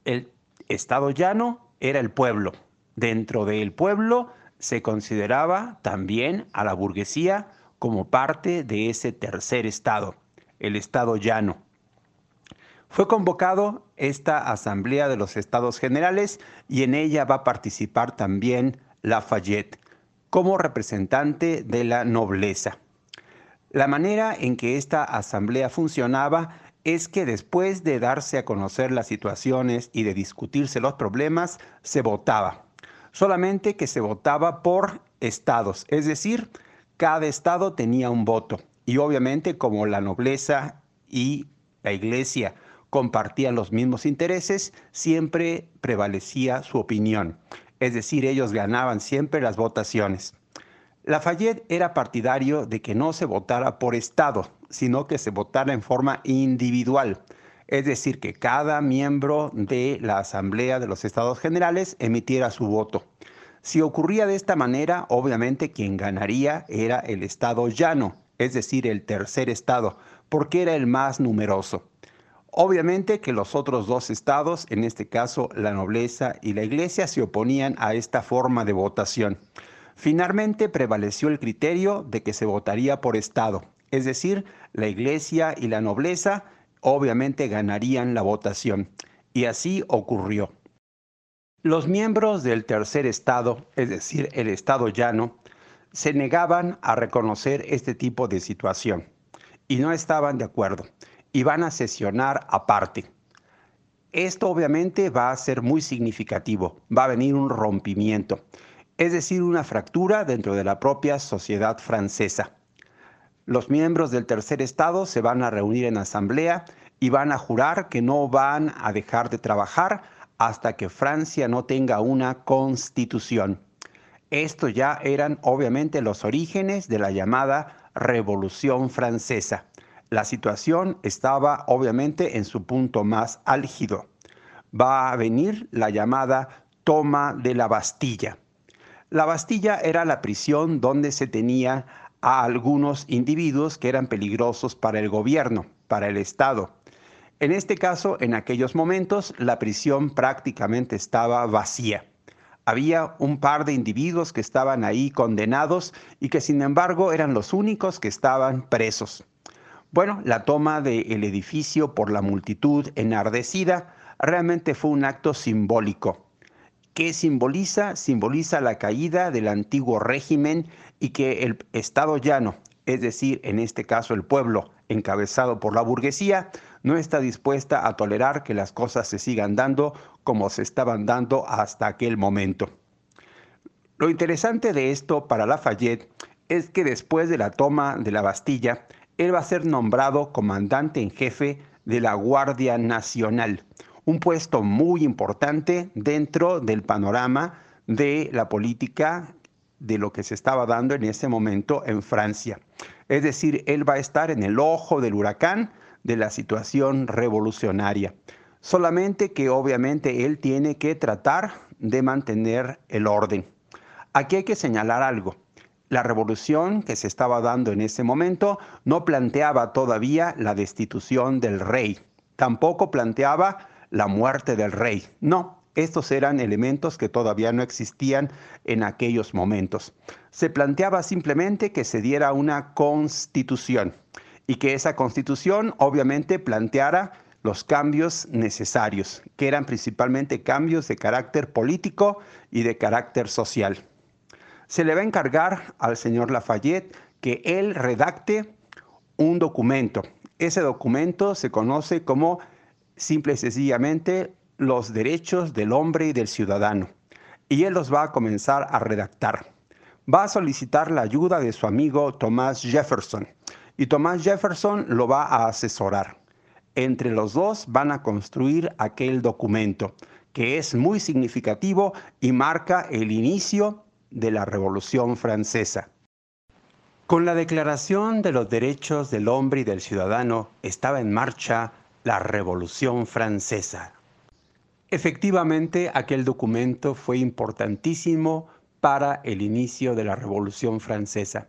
El estado llano era el pueblo. Dentro del pueblo se consideraba también a la burguesía como parte de ese tercer estado, el estado llano. Fue convocado esta Asamblea de los Estados Generales y en ella va a participar también Lafayette como representante de la nobleza. La manera en que esta asamblea funcionaba es que después de darse a conocer las situaciones y de discutirse los problemas, se votaba. Solamente que se votaba por estados, es decir, cada estado tenía un voto y obviamente como la nobleza y la iglesia compartían los mismos intereses, siempre prevalecía su opinión. Es decir, ellos ganaban siempre las votaciones. Lafayette era partidario de que no se votara por estado, sino que se votara en forma individual. Es decir, que cada miembro de la Asamblea de los Estados Generales emitiera su voto. Si ocurría de esta manera, obviamente quien ganaría era el estado llano, es decir, el tercer estado, porque era el más numeroso. Obviamente que los otros dos estados, en este caso la nobleza y la iglesia, se oponían a esta forma de votación. Finalmente prevaleció el criterio de que se votaría por estado, es decir, la iglesia y la nobleza obviamente ganarían la votación. Y así ocurrió. Los miembros del tercer estado, es decir, el estado llano, se negaban a reconocer este tipo de situación y no estaban de acuerdo y van a sesionar aparte. Esto obviamente va a ser muy significativo, va a venir un rompimiento, es decir, una fractura dentro de la propia sociedad francesa. Los miembros del tercer estado se van a reunir en asamblea y van a jurar que no van a dejar de trabajar hasta que Francia no tenga una constitución. Estos ya eran obviamente los orígenes de la llamada Revolución Francesa. La situación estaba obviamente en su punto más álgido. Va a venir la llamada toma de la Bastilla. La Bastilla era la prisión donde se tenía a algunos individuos que eran peligrosos para el gobierno, para el Estado. En este caso, en aquellos momentos, la prisión prácticamente estaba vacía. Había un par de individuos que estaban ahí condenados y que sin embargo eran los únicos que estaban presos. Bueno, la toma del edificio por la multitud enardecida realmente fue un acto simbólico. ¿Qué simboliza? Simboliza la caída del antiguo régimen y que el Estado llano, es decir, en este caso el pueblo encabezado por la burguesía, no está dispuesta a tolerar que las cosas se sigan dando como se estaban dando hasta aquel momento. Lo interesante de esto para Lafayette es que después de la toma de la Bastilla, él va a ser nombrado comandante en jefe de la Guardia Nacional, un puesto muy importante dentro del panorama de la política de lo que se estaba dando en ese momento en Francia. Es decir, él va a estar en el ojo del huracán de la situación revolucionaria. Solamente que obviamente él tiene que tratar de mantener el orden. Aquí hay que señalar algo. La revolución que se estaba dando en ese momento no planteaba todavía la destitución del rey, tampoco planteaba la muerte del rey. No, estos eran elementos que todavía no existían en aquellos momentos. Se planteaba simplemente que se diera una constitución y que esa constitución obviamente planteara los cambios necesarios, que eran principalmente cambios de carácter político y de carácter social. Se le va a encargar al señor Lafayette que él redacte un documento. Ese documento se conoce como simple y sencillamente los derechos del hombre y del ciudadano. Y él los va a comenzar a redactar. Va a solicitar la ayuda de su amigo Thomas Jefferson. Y Thomas Jefferson lo va a asesorar. Entre los dos van a construir aquel documento, que es muy significativo y marca el inicio de la Revolución Francesa. Con la Declaración de los Derechos del Hombre y del Ciudadano estaba en marcha la Revolución Francesa. Efectivamente, aquel documento fue importantísimo para el inicio de la Revolución Francesa,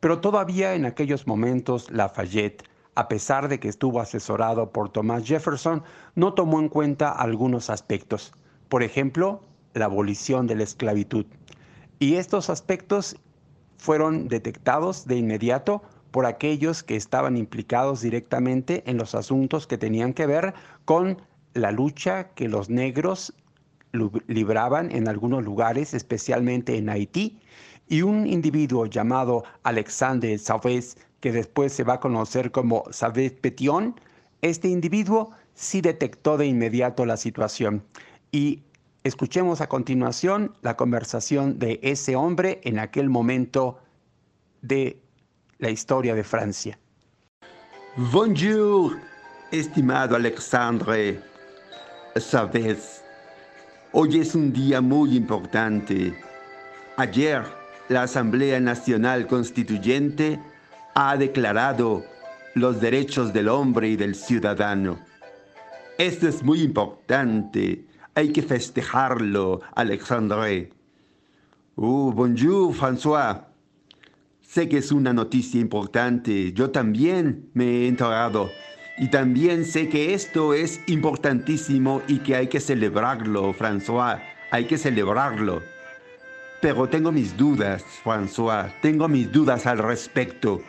pero todavía en aquellos momentos Lafayette a pesar de que estuvo asesorado por Thomas Jefferson, no tomó en cuenta algunos aspectos. Por ejemplo, la abolición de la esclavitud. Y estos aspectos fueron detectados de inmediato por aquellos que estaban implicados directamente en los asuntos que tenían que ver con la lucha que los negros libraban en algunos lugares, especialmente en Haití, y un individuo llamado Alexandre Savès que después se va a conocer como Savet Petion, este individuo sí detectó de inmediato la situación. Y escuchemos a continuación la conversación de ese hombre en aquel momento de la historia de Francia. Bonjour, estimado Alexandre Savez. Hoy es un día muy importante. Ayer, la Asamblea Nacional Constituyente ha declarado los derechos del hombre y del ciudadano. Esto es muy importante. Hay que festejarlo, Alexandre. Oh, bonjour, François. Sé que es una noticia importante. Yo también me he enterado. Y también sé que esto es importantísimo y que hay que celebrarlo, François. Hay que celebrarlo. Pero tengo mis dudas, François. Tengo mis dudas al respecto.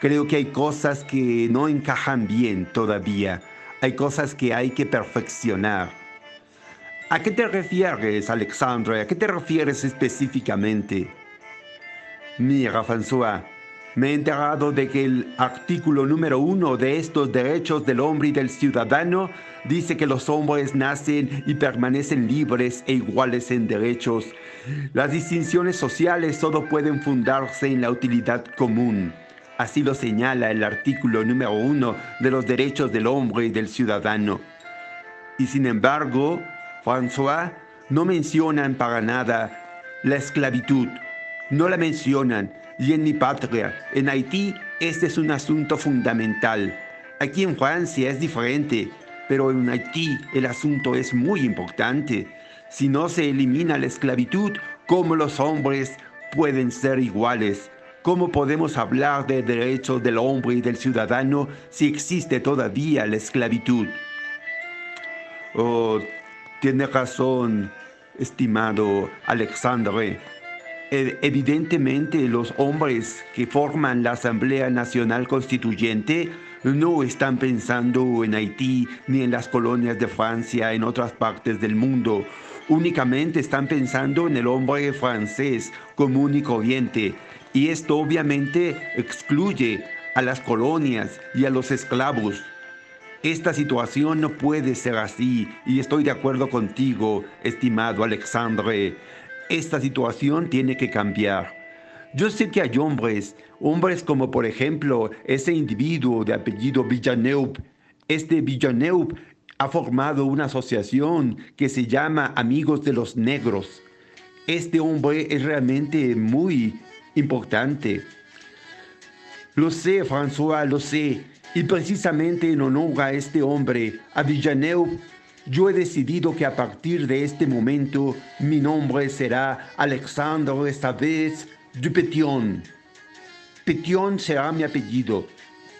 Creo que hay cosas que no encajan bien todavía. Hay cosas que hay que perfeccionar. ¿A qué te refieres, Alexandre? ¿A qué te refieres específicamente? Mira, François, me he enterado de que el artículo número uno de estos derechos del hombre y del ciudadano dice que los hombres nacen y permanecen libres e iguales en derechos. Las distinciones sociales solo pueden fundarse en la utilidad común. Así lo señala el artículo número uno de los derechos del hombre y del ciudadano. Y sin embargo, François no mencionan para nada la esclavitud. No la mencionan. Y en mi patria, en Haití, este es un asunto fundamental. Aquí en Francia es diferente, pero en Haití el asunto es muy importante. Si no se elimina la esclavitud, ¿cómo los hombres pueden ser iguales? ¿Cómo podemos hablar de derechos del hombre y del ciudadano si existe todavía la esclavitud? Oh, tiene razón, estimado Alexandre. E, evidentemente los hombres que forman la Asamblea Nacional Constituyente no están pensando en Haití ni en las colonias de Francia en otras partes del mundo. Únicamente están pensando en el hombre francés común y corriente y esto obviamente excluye a las colonias y a los esclavos. Esta situación no puede ser así y estoy de acuerdo contigo, estimado Alexandre. Esta situación tiene que cambiar. Yo sé que hay hombres, hombres como por ejemplo ese individuo de apellido Villeneuve. Este Villeneuve ha formado una asociación que se llama Amigos de los Negros. Este hombre es realmente muy importante. Lo sé, François, lo sé. Y precisamente en honor a este hombre, a Villeneuve, yo he decidido que a partir de este momento mi nombre será Alexandre esta vez Dupetion. Petion será mi apellido.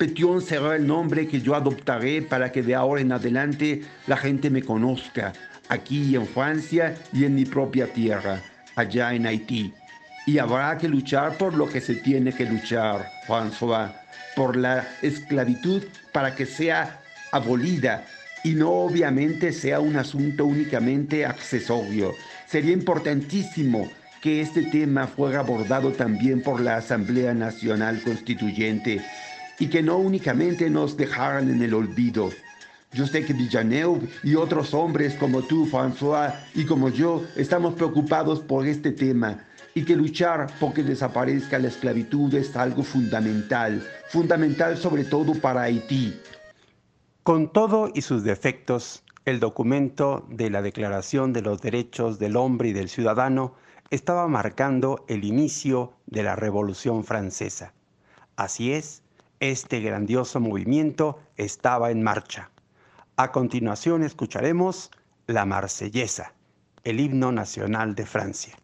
Petion será el nombre que yo adoptaré para que de ahora en adelante la gente me conozca, aquí en Francia y en mi propia tierra, allá en Haití. Y habrá que luchar por lo que se tiene que luchar, François, por la esclavitud para que sea abolida y no obviamente sea un asunto únicamente accesorio. Sería importantísimo que este tema fuera abordado también por la Asamblea Nacional Constituyente y que no únicamente nos dejaran en el olvido. Yo sé que Villeneuve y otros hombres como tú, François, y como yo, estamos preocupados por este tema y que luchar por que desaparezca la esclavitud es algo fundamental, fundamental sobre todo para Haití. Con todo y sus defectos, el documento de la Declaración de los Derechos del Hombre y del Ciudadano estaba marcando el inicio de la Revolución Francesa. Así es, este grandioso movimiento estaba en marcha. A continuación escucharemos La Marsellesa, el himno nacional de Francia.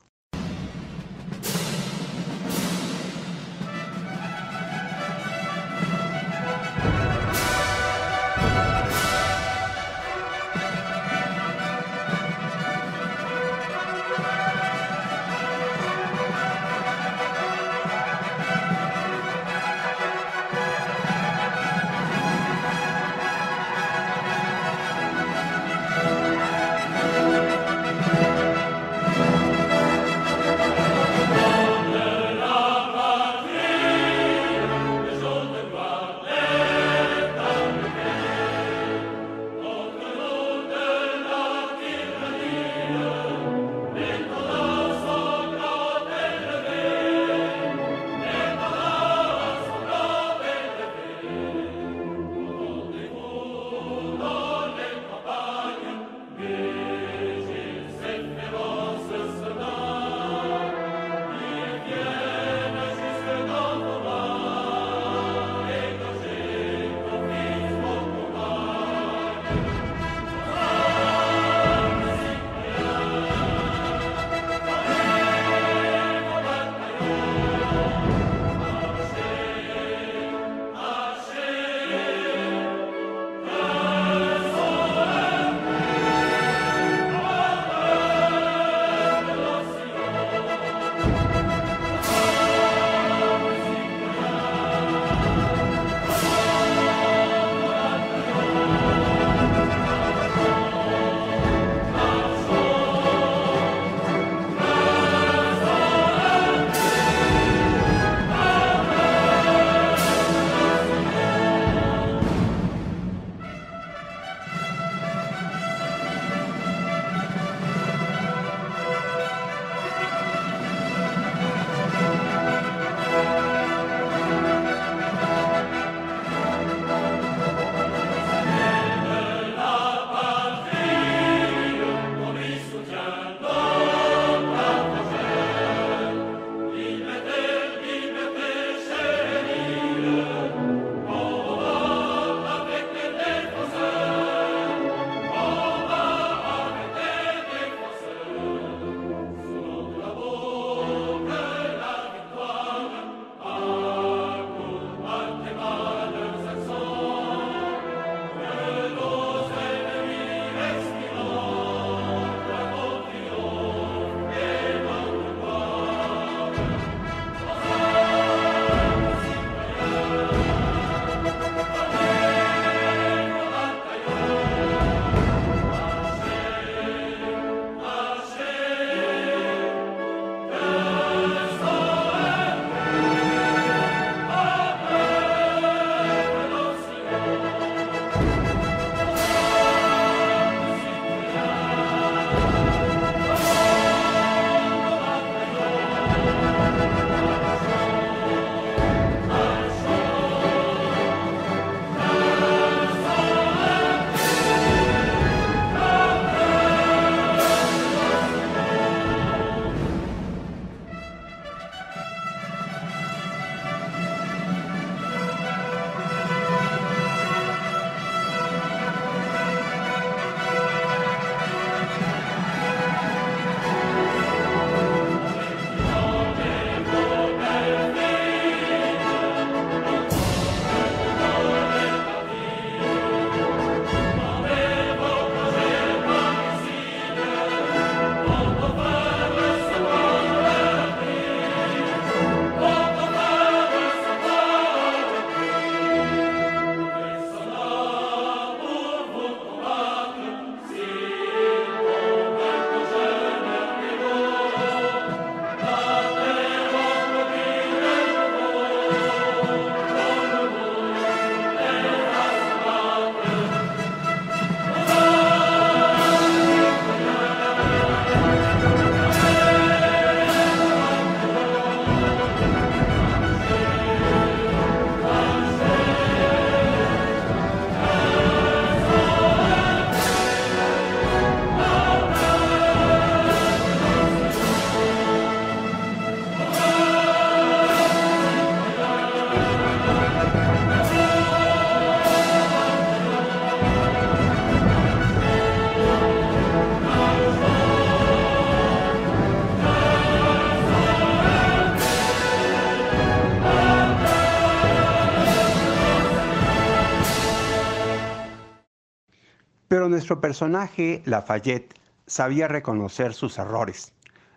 Pero nuestro personaje, Lafayette, sabía reconocer sus errores.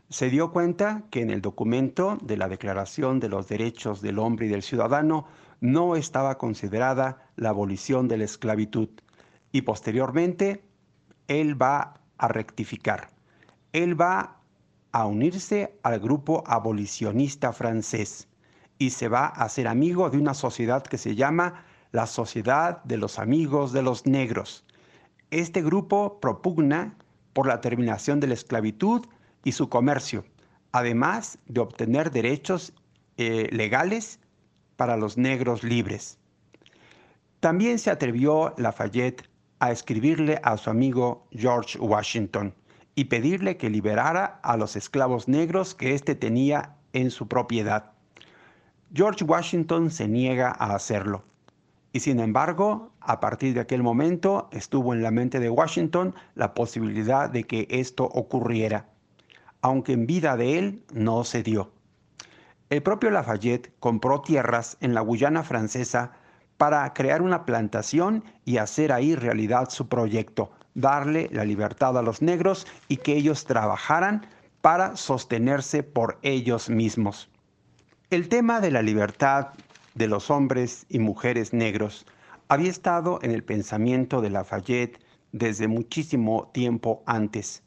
Se dio cuenta que en el documento de la Declaración de los Derechos del Hombre y del Ciudadano no estaba considerada la abolición de la esclavitud y posteriormente él va a rectificar. Él va a unirse al grupo abolicionista francés y se va a hacer amigo de una sociedad que se llama la Sociedad de los Amigos de los Negros. Este grupo propugna por la terminación de la esclavitud y su comercio, además de obtener derechos eh, legales para los negros libres. También se atrevió Lafayette a escribirle a su amigo George Washington y pedirle que liberara a los esclavos negros que éste tenía en su propiedad. George Washington se niega a hacerlo. Y sin embargo, a partir de aquel momento estuvo en la mente de Washington la posibilidad de que esto ocurriera, aunque en vida de él no se dio. El propio Lafayette compró tierras en la Guyana francesa para crear una plantación y hacer ahí realidad su proyecto, darle la libertad a los negros y que ellos trabajaran para sostenerse por ellos mismos. El tema de la libertad de los hombres y mujeres negros había estado en el pensamiento de Lafayette desde muchísimo tiempo antes.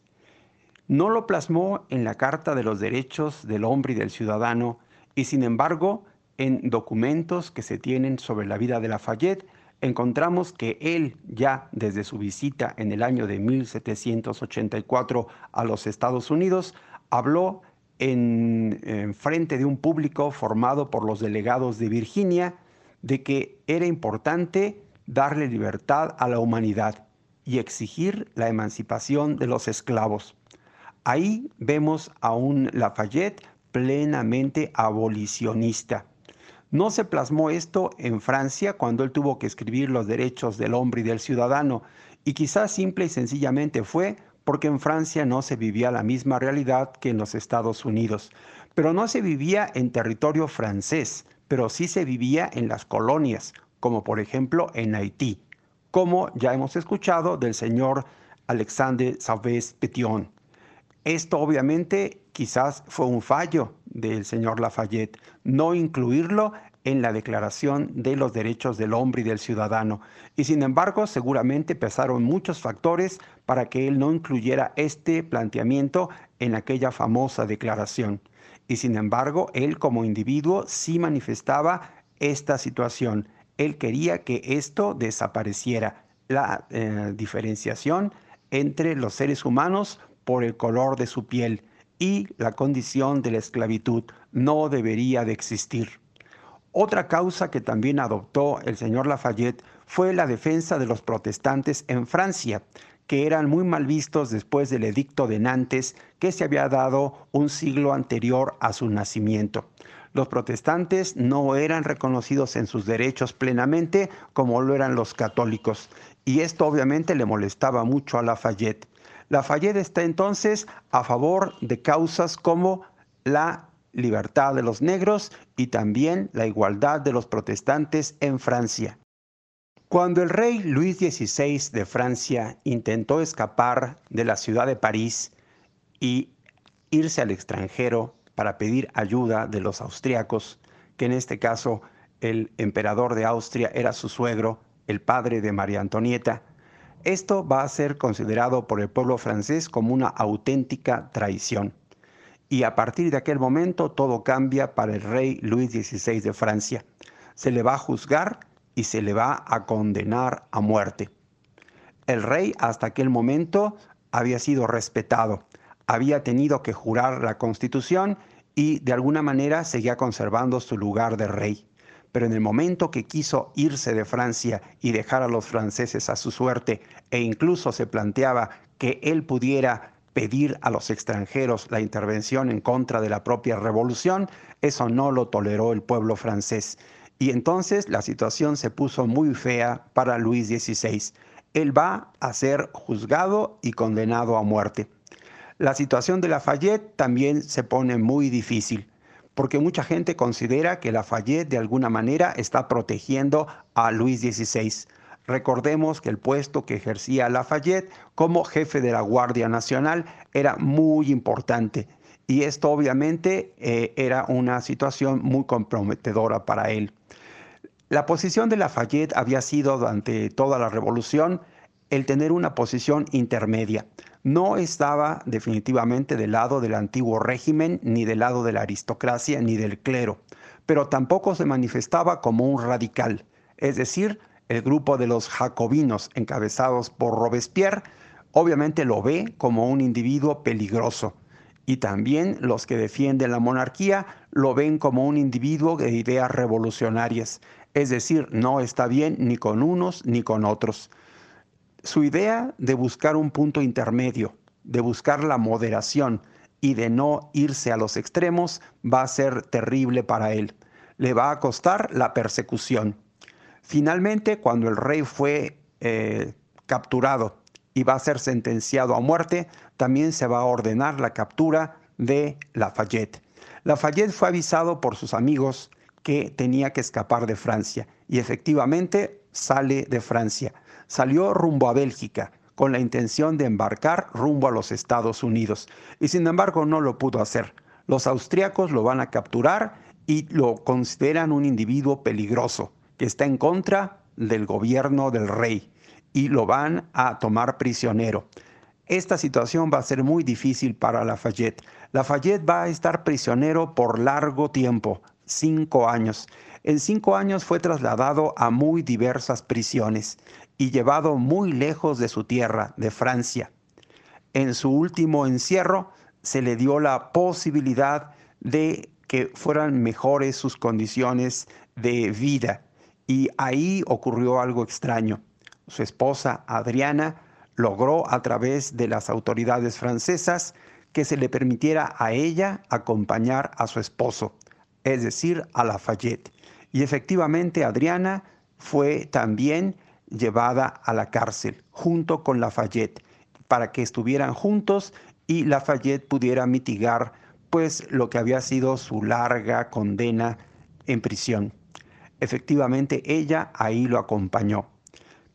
No lo plasmó en la Carta de los Derechos del Hombre y del Ciudadano y sin embargo en documentos que se tienen sobre la vida de Lafayette encontramos que él ya desde su visita en el año de 1784 a los Estados Unidos habló en, frente de un público formado por los delegados de Virginia de que era importante darle libertad a la humanidad y exigir la emancipación de los esclavos. Ahí vemos a un Lafayette plenamente abolicionista. No se plasmó esto en Francia cuando él tuvo que escribir los derechos del hombre y del ciudadano, y quizás simple y sencillamente fue porque en Francia no se vivía la misma realidad que en los Estados Unidos. Pero no se vivía en territorio francés, pero sí se vivía en las colonias, como por ejemplo en Haití, como ya hemos escuchado del señor Alexandre Savès Petion. Esto obviamente quizás fue un fallo del señor Lafayette, no incluirlo en la Declaración de los Derechos del Hombre y del Ciudadano. Y sin embargo, seguramente pesaron muchos factores para que él no incluyera este planteamiento en aquella famosa declaración. Y sin embargo, él como individuo sí manifestaba esta situación. Él quería que esto desapareciera, la eh, diferenciación entre los seres humanos por el color de su piel y la condición de la esclavitud no debería de existir. Otra causa que también adoptó el señor Lafayette fue la defensa de los protestantes en Francia, que eran muy mal vistos después del edicto de Nantes que se había dado un siglo anterior a su nacimiento. Los protestantes no eran reconocidos en sus derechos plenamente como lo eran los católicos, y esto obviamente le molestaba mucho a Lafayette. Lafayette está entonces a favor de causas como la libertad de los negros y también la igualdad de los protestantes en Francia. Cuando el rey Luis XVI de Francia intentó escapar de la ciudad de París y irse al extranjero para pedir ayuda de los austriacos, que en este caso el emperador de Austria era su suegro, el padre de María Antonieta, esto va a ser considerado por el pueblo francés como una auténtica traición y a partir de aquel momento todo cambia para el rey Luis XVI de Francia. Se le va a juzgar y se le va a condenar a muerte. El rey hasta aquel momento había sido respetado, había tenido que jurar la constitución y de alguna manera seguía conservando su lugar de rey. Pero en el momento que quiso irse de Francia y dejar a los franceses a su suerte e incluso se planteaba que él pudiera pedir a los extranjeros la intervención en contra de la propia revolución, eso no lo toleró el pueblo francés. Y entonces la situación se puso muy fea para Luis XVI. Él va a ser juzgado y condenado a muerte. La situación de Lafayette también se pone muy difícil, porque mucha gente considera que Lafayette de alguna manera está protegiendo a Luis XVI. Recordemos que el puesto que ejercía Lafayette como jefe de la Guardia Nacional era muy importante y esto obviamente eh, era una situación muy comprometedora para él. La posición de Lafayette había sido durante toda la revolución el tener una posición intermedia. No estaba definitivamente del lado del antiguo régimen, ni del lado de la aristocracia, ni del clero, pero tampoco se manifestaba como un radical, es decir, el grupo de los jacobinos encabezados por Robespierre obviamente lo ve como un individuo peligroso y también los que defienden la monarquía lo ven como un individuo de ideas revolucionarias, es decir, no está bien ni con unos ni con otros. Su idea de buscar un punto intermedio, de buscar la moderación y de no irse a los extremos va a ser terrible para él. Le va a costar la persecución. Finalmente, cuando el rey fue eh, capturado y va a ser sentenciado a muerte, también se va a ordenar la captura de Lafayette. Lafayette fue avisado por sus amigos que tenía que escapar de Francia y efectivamente sale de Francia salió rumbo a Bélgica con la intención de embarcar rumbo a los Estados Unidos y sin embargo no lo pudo hacer. Los austriacos lo van a capturar y lo consideran un individuo peligroso que está en contra del gobierno del rey y lo van a tomar prisionero. Esta situación va a ser muy difícil para Lafayette. Lafayette va a estar prisionero por largo tiempo, cinco años. En cinco años fue trasladado a muy diversas prisiones y llevado muy lejos de su tierra, de Francia. En su último encierro se le dio la posibilidad de que fueran mejores sus condiciones de vida y ahí ocurrió algo extraño. Su esposa Adriana logró a través de las autoridades francesas que se le permitiera a ella acompañar a su esposo, es decir, a Lafayette. Y efectivamente Adriana fue también llevada a la cárcel junto con Lafayette para que estuvieran juntos y Lafayette pudiera mitigar pues lo que había sido su larga condena en prisión. Efectivamente, ella ahí lo acompañó.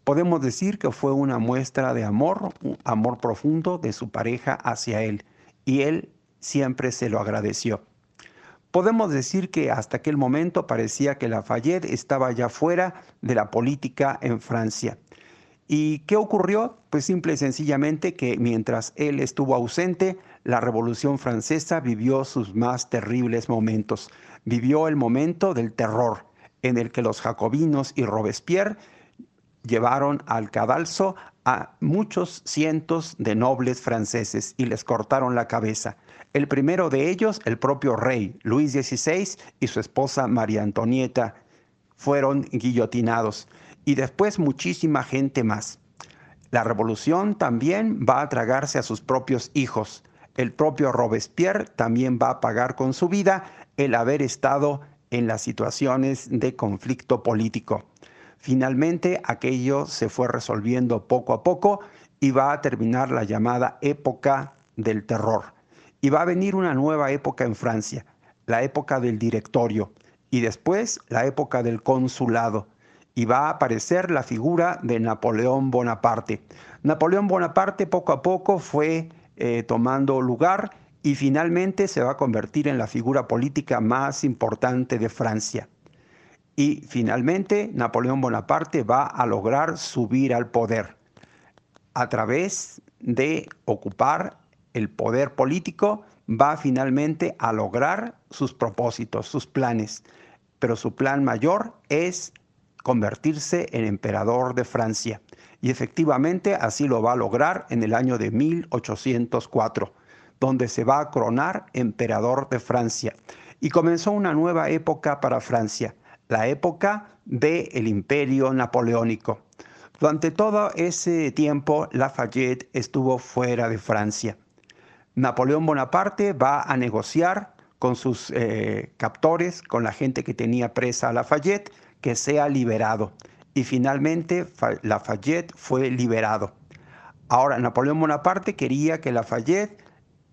Podemos decir que fue una muestra de amor, un amor profundo de su pareja hacia él, y él siempre se lo agradeció. Podemos decir que hasta aquel momento parecía que Lafayette estaba ya fuera de la política en Francia. ¿Y qué ocurrió? Pues simple y sencillamente que mientras él estuvo ausente, la Revolución Francesa vivió sus más terribles momentos. Vivió el momento del terror, en el que los jacobinos y Robespierre llevaron al cadalso a muchos cientos de nobles franceses y les cortaron la cabeza. El primero de ellos, el propio rey Luis XVI y su esposa María Antonieta, fueron guillotinados y después muchísima gente más. La revolución también va a tragarse a sus propios hijos. El propio Robespierre también va a pagar con su vida el haber estado en las situaciones de conflicto político. Finalmente, aquello se fue resolviendo poco a poco y va a terminar la llamada época del terror. Y va a venir una nueva época en Francia, la época del directorio, y después la época del consulado. Y va a aparecer la figura de Napoleón Bonaparte. Napoleón Bonaparte poco a poco fue eh, tomando lugar y finalmente se va a convertir en la figura política más importante de Francia. Y finalmente Napoleón Bonaparte va a lograr subir al poder a través de ocupar el poder político va finalmente a lograr sus propósitos, sus planes, pero su plan mayor es convertirse en emperador de Francia. Y efectivamente así lo va a lograr en el año de 1804, donde se va a coronar emperador de Francia. Y comenzó una nueva época para Francia, la época del imperio napoleónico. Durante todo ese tiempo, Lafayette estuvo fuera de Francia. Napoleón Bonaparte va a negociar con sus eh, captores, con la gente que tenía presa a Lafayette, que sea liberado. Y finalmente Lafayette fue liberado. Ahora, Napoleón Bonaparte quería que Lafayette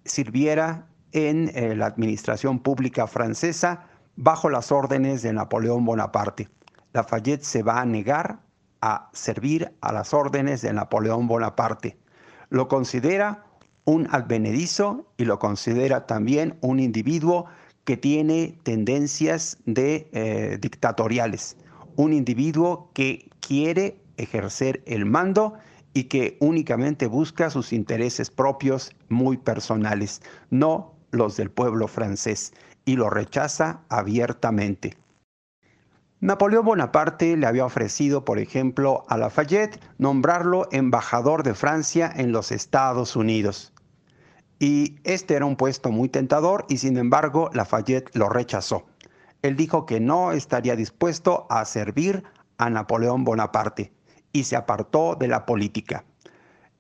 sirviera en eh, la administración pública francesa bajo las órdenes de Napoleón Bonaparte. Lafayette se va a negar a servir a las órdenes de Napoleón Bonaparte. Lo considera un advenedizo y lo considera también un individuo que tiene tendencias de, eh, dictatoriales, un individuo que quiere ejercer el mando y que únicamente busca sus intereses propios muy personales, no los del pueblo francés, y lo rechaza abiertamente. Napoleón Bonaparte le había ofrecido, por ejemplo, a Lafayette nombrarlo embajador de Francia en los Estados Unidos. Y este era un puesto muy tentador y sin embargo Lafayette lo rechazó. Él dijo que no estaría dispuesto a servir a Napoleón Bonaparte y se apartó de la política.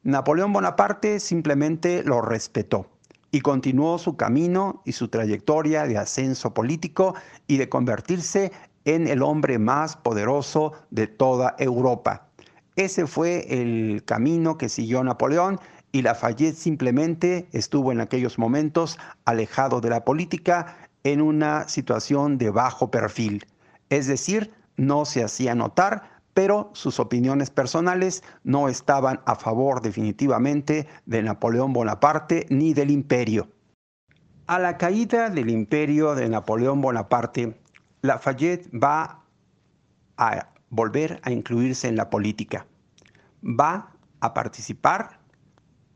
Napoleón Bonaparte simplemente lo respetó y continuó su camino y su trayectoria de ascenso político y de convertirse en el hombre más poderoso de toda Europa. Ese fue el camino que siguió Napoleón y Lafayette simplemente estuvo en aquellos momentos alejado de la política en una situación de bajo perfil. Es decir, no se hacía notar, pero sus opiniones personales no estaban a favor definitivamente de Napoleón Bonaparte ni del imperio. A la caída del imperio de Napoleón Bonaparte, Lafayette va a volver a incluirse en la política. Va a participar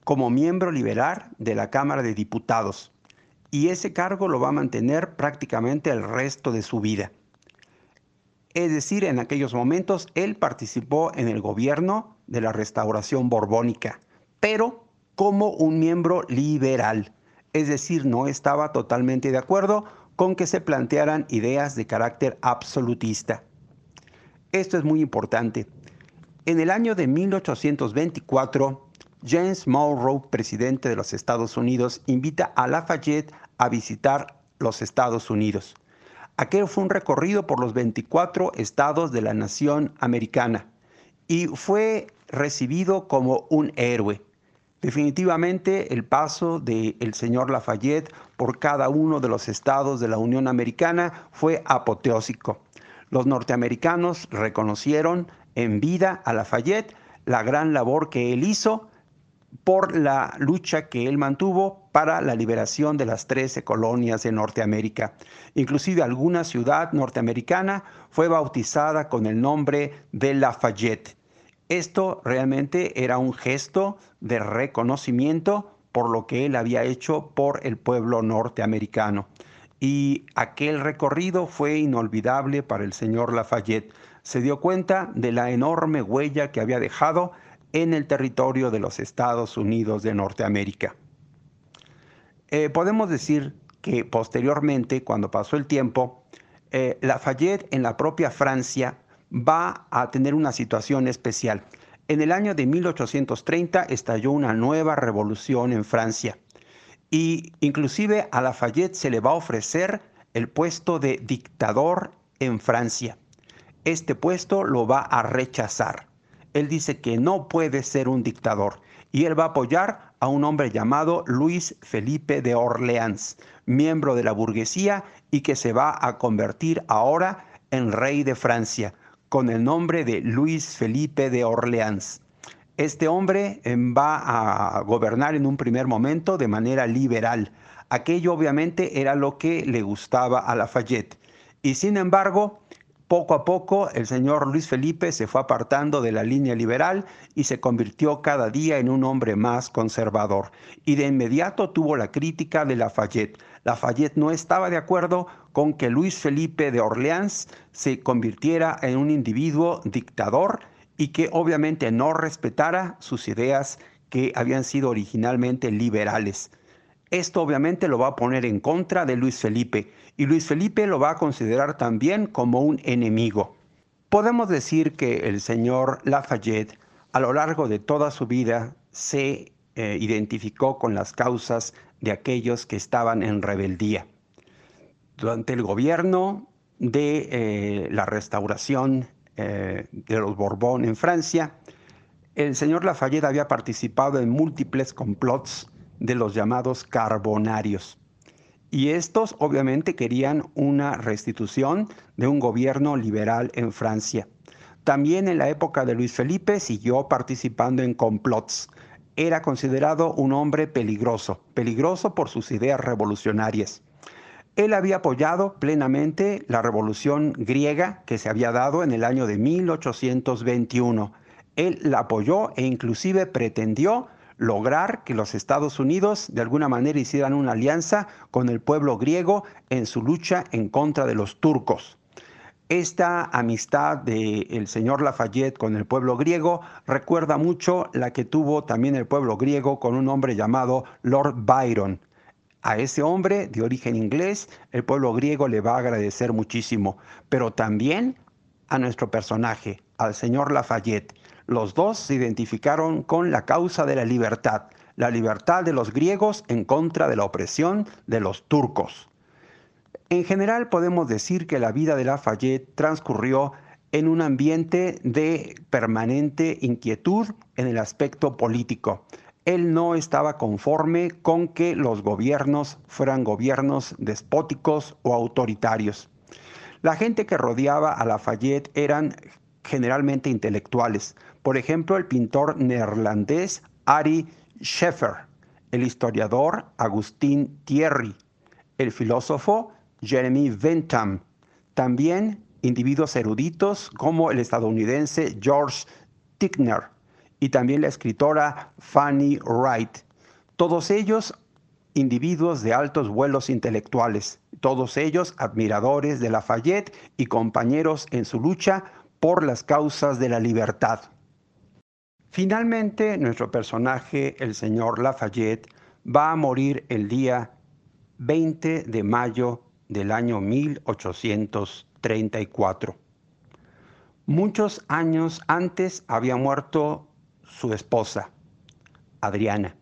como miembro liberal de la Cámara de Diputados y ese cargo lo va a mantener prácticamente el resto de su vida. Es decir, en aquellos momentos él participó en el gobierno de la restauración borbónica, pero como un miembro liberal. Es decir, no estaba totalmente de acuerdo con que se plantearan ideas de carácter absolutista. Esto es muy importante. En el año de 1824, James Monroe, presidente de los Estados Unidos, invita a Lafayette a visitar los Estados Unidos. Aquel fue un recorrido por los 24 estados de la nación americana y fue recibido como un héroe. Definitivamente el paso del señor Lafayette por cada uno de los estados de la Unión Americana fue apoteósico. Los norteamericanos reconocieron en vida a Lafayette la gran labor que él hizo por la lucha que él mantuvo para la liberación de las 13 colonias de Norteamérica. Inclusive alguna ciudad norteamericana fue bautizada con el nombre de Lafayette. Esto realmente era un gesto de reconocimiento por lo que él había hecho por el pueblo norteamericano. Y aquel recorrido fue inolvidable para el señor Lafayette. Se dio cuenta de la enorme huella que había dejado en el territorio de los Estados Unidos de Norteamérica. Eh, podemos decir que posteriormente, cuando pasó el tiempo, eh, Lafayette en la propia Francia va a tener una situación especial. En el año de 1830 estalló una nueva revolución en Francia y inclusive a Lafayette se le va a ofrecer el puesto de dictador en Francia. Este puesto lo va a rechazar él dice que no puede ser un dictador y él va a apoyar a un hombre llamado Luis Felipe de Orleans, miembro de la burguesía y que se va a convertir ahora en rey de Francia, con el nombre de Luis Felipe de Orleans. Este hombre em, va a gobernar en un primer momento de manera liberal. Aquello obviamente era lo que le gustaba a Lafayette. Y sin embargo, poco a poco el señor Luis Felipe se fue apartando de la línea liberal y se convirtió cada día en un hombre más conservador. Y de inmediato tuvo la crítica de Lafayette. Lafayette no estaba de acuerdo con que Luis Felipe de Orleans se convirtiera en un individuo dictador y que obviamente no respetara sus ideas que habían sido originalmente liberales. Esto obviamente lo va a poner en contra de Luis Felipe y Luis Felipe lo va a considerar también como un enemigo. Podemos decir que el señor Lafayette a lo largo de toda su vida se eh, identificó con las causas de aquellos que estaban en rebeldía. Durante el gobierno de eh, la restauración eh, de los Borbón en Francia, el señor Lafayette había participado en múltiples complots de los llamados carbonarios. Y estos obviamente querían una restitución de un gobierno liberal en Francia. También en la época de Luis Felipe siguió participando en complots. Era considerado un hombre peligroso, peligroso por sus ideas revolucionarias. Él había apoyado plenamente la revolución griega que se había dado en el año de 1821. Él la apoyó e inclusive pretendió lograr que los Estados Unidos de alguna manera hicieran una alianza con el pueblo griego en su lucha en contra de los turcos. Esta amistad del señor Lafayette con el pueblo griego recuerda mucho la que tuvo también el pueblo griego con un hombre llamado Lord Byron. A ese hombre de origen inglés el pueblo griego le va a agradecer muchísimo, pero también a nuestro personaje, al señor Lafayette. Los dos se identificaron con la causa de la libertad, la libertad de los griegos en contra de la opresión de los turcos. En general podemos decir que la vida de Lafayette transcurrió en un ambiente de permanente inquietud en el aspecto político. Él no estaba conforme con que los gobiernos fueran gobiernos despóticos o autoritarios. La gente que rodeaba a Lafayette eran generalmente intelectuales, por ejemplo, el pintor neerlandés Ari Scheffer, el historiador Agustín Thierry, el filósofo Jeremy Bentham, también individuos eruditos como el estadounidense George Tickner y también la escritora Fanny Wright. Todos ellos individuos de altos vuelos intelectuales, todos ellos admiradores de Lafayette y compañeros en su lucha por las causas de la libertad. Finalmente, nuestro personaje, el señor Lafayette, va a morir el día 20 de mayo del año 1834. Muchos años antes había muerto su esposa, Adriana.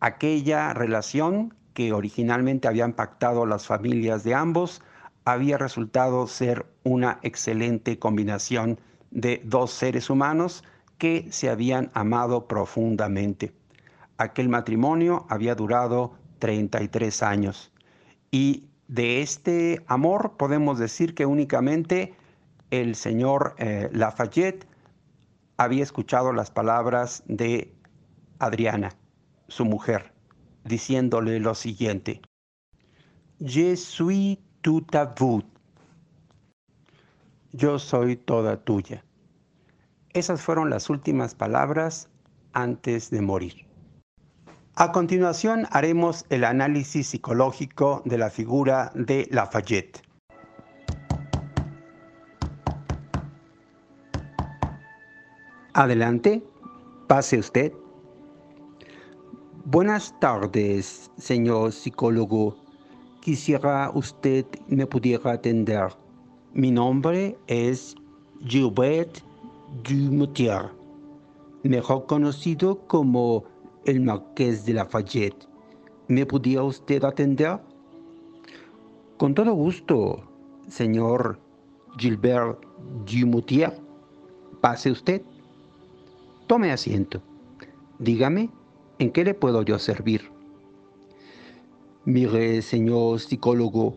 Aquella relación que originalmente había impactado las familias de ambos había resultado ser una excelente combinación de dos seres humanos que se habían amado profundamente. Aquel matrimonio había durado 33 años y de este amor podemos decir que únicamente el señor eh, Lafayette había escuchado las palabras de Adriana, su mujer, diciéndole lo siguiente. Je suis vous. Yo soy toda tuya. Esas fueron las últimas palabras antes de morir. A continuación haremos el análisis psicológico de la figura de Lafayette. Adelante, pase usted. Buenas tardes, señor psicólogo. Quisiera usted me pudiera atender. Mi nombre es Gilbert Dumutier, mejor conocido como el Marqués de Lafayette. ¿Me pudiera usted atender? Con todo gusto, señor Gilbert Dumutier. Pase usted. Tome asiento. Dígame, ¿en qué le puedo yo servir? Mire, señor psicólogo,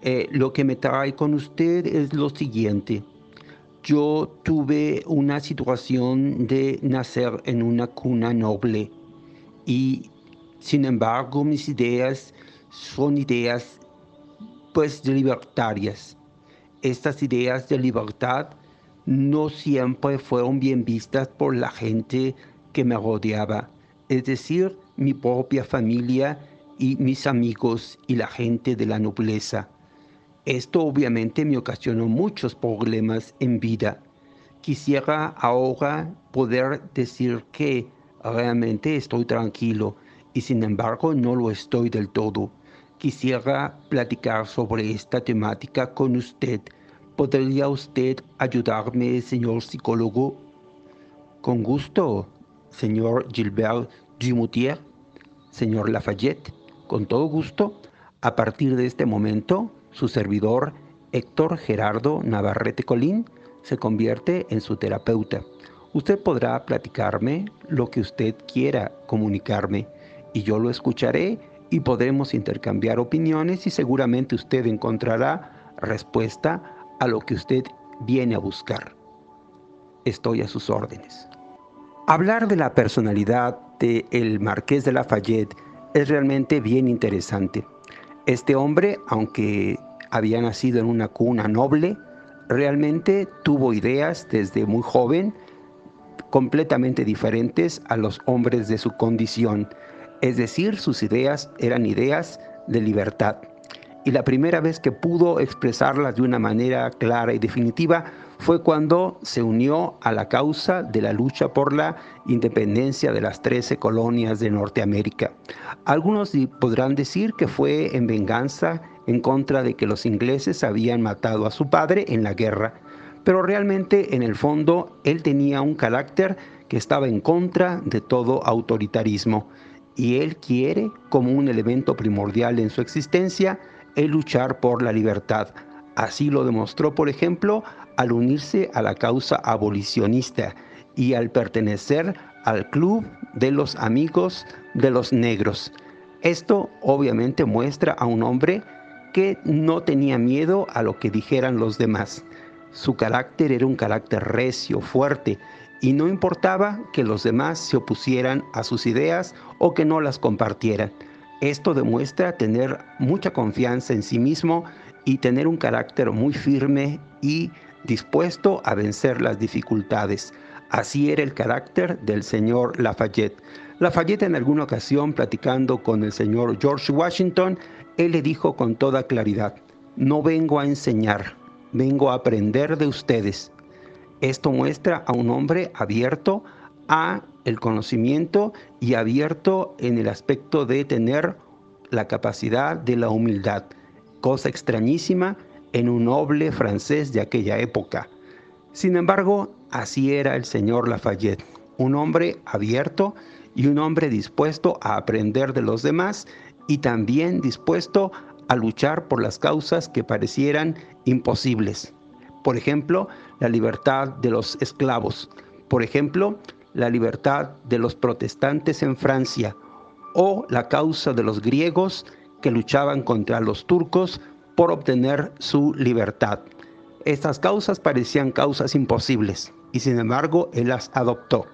eh, lo que me trae con usted es lo siguiente yo tuve una situación de nacer en una cuna noble y sin embargo mis ideas son ideas pues libertarias. Estas ideas de libertad no siempre fueron bien vistas por la gente que me rodeaba, es decir, mi propia familia y mis amigos y la gente de la nobleza. Esto obviamente me ocasionó muchos problemas en vida. Quisiera ahora poder decir que realmente estoy tranquilo y sin embargo no lo estoy del todo. Quisiera platicar sobre esta temática con usted. ¿Podría usted ayudarme, señor psicólogo? Con gusto, señor Gilbert Dumutier, señor Lafayette, con todo gusto. A partir de este momento su servidor, Héctor Gerardo Navarrete Colín, se convierte en su terapeuta. Usted podrá platicarme lo que usted quiera comunicarme y yo lo escucharé y podremos intercambiar opiniones y seguramente usted encontrará respuesta a lo que usted viene a buscar. estoy a sus órdenes. Hablar de la personalidad de el marqués de Lafayette es realmente bien interesante. Este hombre, aunque había nacido en una cuna noble, realmente tuvo ideas desde muy joven completamente diferentes a los hombres de su condición. Es decir, sus ideas eran ideas de libertad. Y la primera vez que pudo expresarlas de una manera clara y definitiva fue cuando se unió a la causa de la lucha por la independencia de las 13 colonias de Norteamérica. Algunos podrán decir que fue en venganza en contra de que los ingleses habían matado a su padre en la guerra, pero realmente en el fondo él tenía un carácter que estaba en contra de todo autoritarismo y él quiere, como un elemento primordial en su existencia, el luchar por la libertad. Así lo demostró, por ejemplo, al unirse a la causa abolicionista y al pertenecer al club de los amigos de los negros. Esto obviamente muestra a un hombre que no tenía miedo a lo que dijeran los demás. Su carácter era un carácter recio, fuerte, y no importaba que los demás se opusieran a sus ideas o que no las compartieran. Esto demuestra tener mucha confianza en sí mismo y tener un carácter muy firme y dispuesto a vencer las dificultades. Así era el carácter del señor Lafayette. Lafayette en alguna ocasión platicando con el señor George Washington, él le dijo con toda claridad, no vengo a enseñar, vengo a aprender de ustedes. Esto muestra a un hombre abierto a el conocimiento y abierto en el aspecto de tener la capacidad de la humildad, cosa extrañísima en un noble francés de aquella época. Sin embargo, así era el señor Lafayette, un hombre abierto y un hombre dispuesto a aprender de los demás y también dispuesto a luchar por las causas que parecieran imposibles. Por ejemplo, la libertad de los esclavos. Por ejemplo, la libertad de los protestantes en Francia o la causa de los griegos que luchaban contra los turcos por obtener su libertad. Estas causas parecían causas imposibles y sin embargo él las adoptó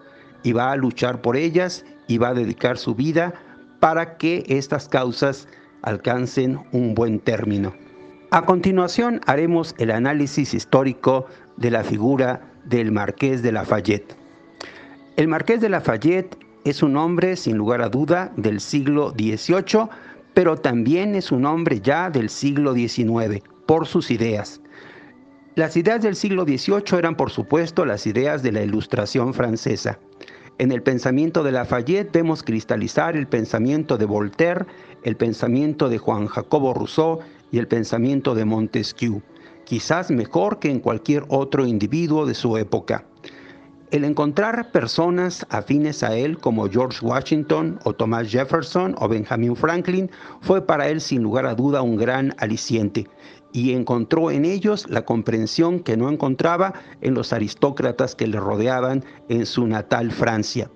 y va a luchar por ellas y va a dedicar su vida para que estas causas alcancen un buen término. A continuación haremos el análisis histórico de la figura del Marqués de Lafayette. El Marqués de Lafayette es un hombre sin lugar a duda del siglo XVIII pero también es un hombre ya del siglo XIX por sus ideas. Las ideas del siglo XVIII eran por supuesto las ideas de la Ilustración francesa. En el pensamiento de Lafayette vemos cristalizar el pensamiento de Voltaire, el pensamiento de Juan Jacobo Rousseau y el pensamiento de Montesquieu, quizás mejor que en cualquier otro individuo de su época. El encontrar personas afines a él como George Washington o Thomas Jefferson o Benjamin Franklin fue para él sin lugar a duda un gran aliciente y encontró en ellos la comprensión que no encontraba en los aristócratas que le rodeaban en su natal Francia.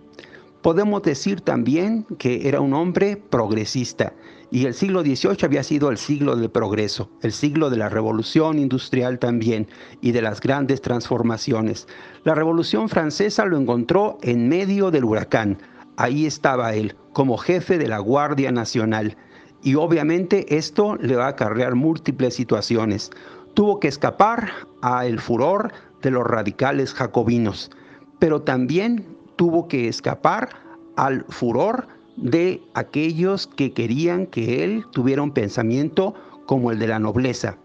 Podemos decir también que era un hombre progresista y el siglo XVIII había sido el siglo del progreso, el siglo de la revolución industrial también y de las grandes transformaciones. La revolución francesa lo encontró en medio del huracán. Ahí estaba él, como jefe de la Guardia Nacional. Y obviamente esto le va a acarrear múltiples situaciones. Tuvo que escapar al furor de los radicales jacobinos, pero también tuvo que escapar al furor de aquellos que querían que él tuviera un pensamiento como el de la nobleza.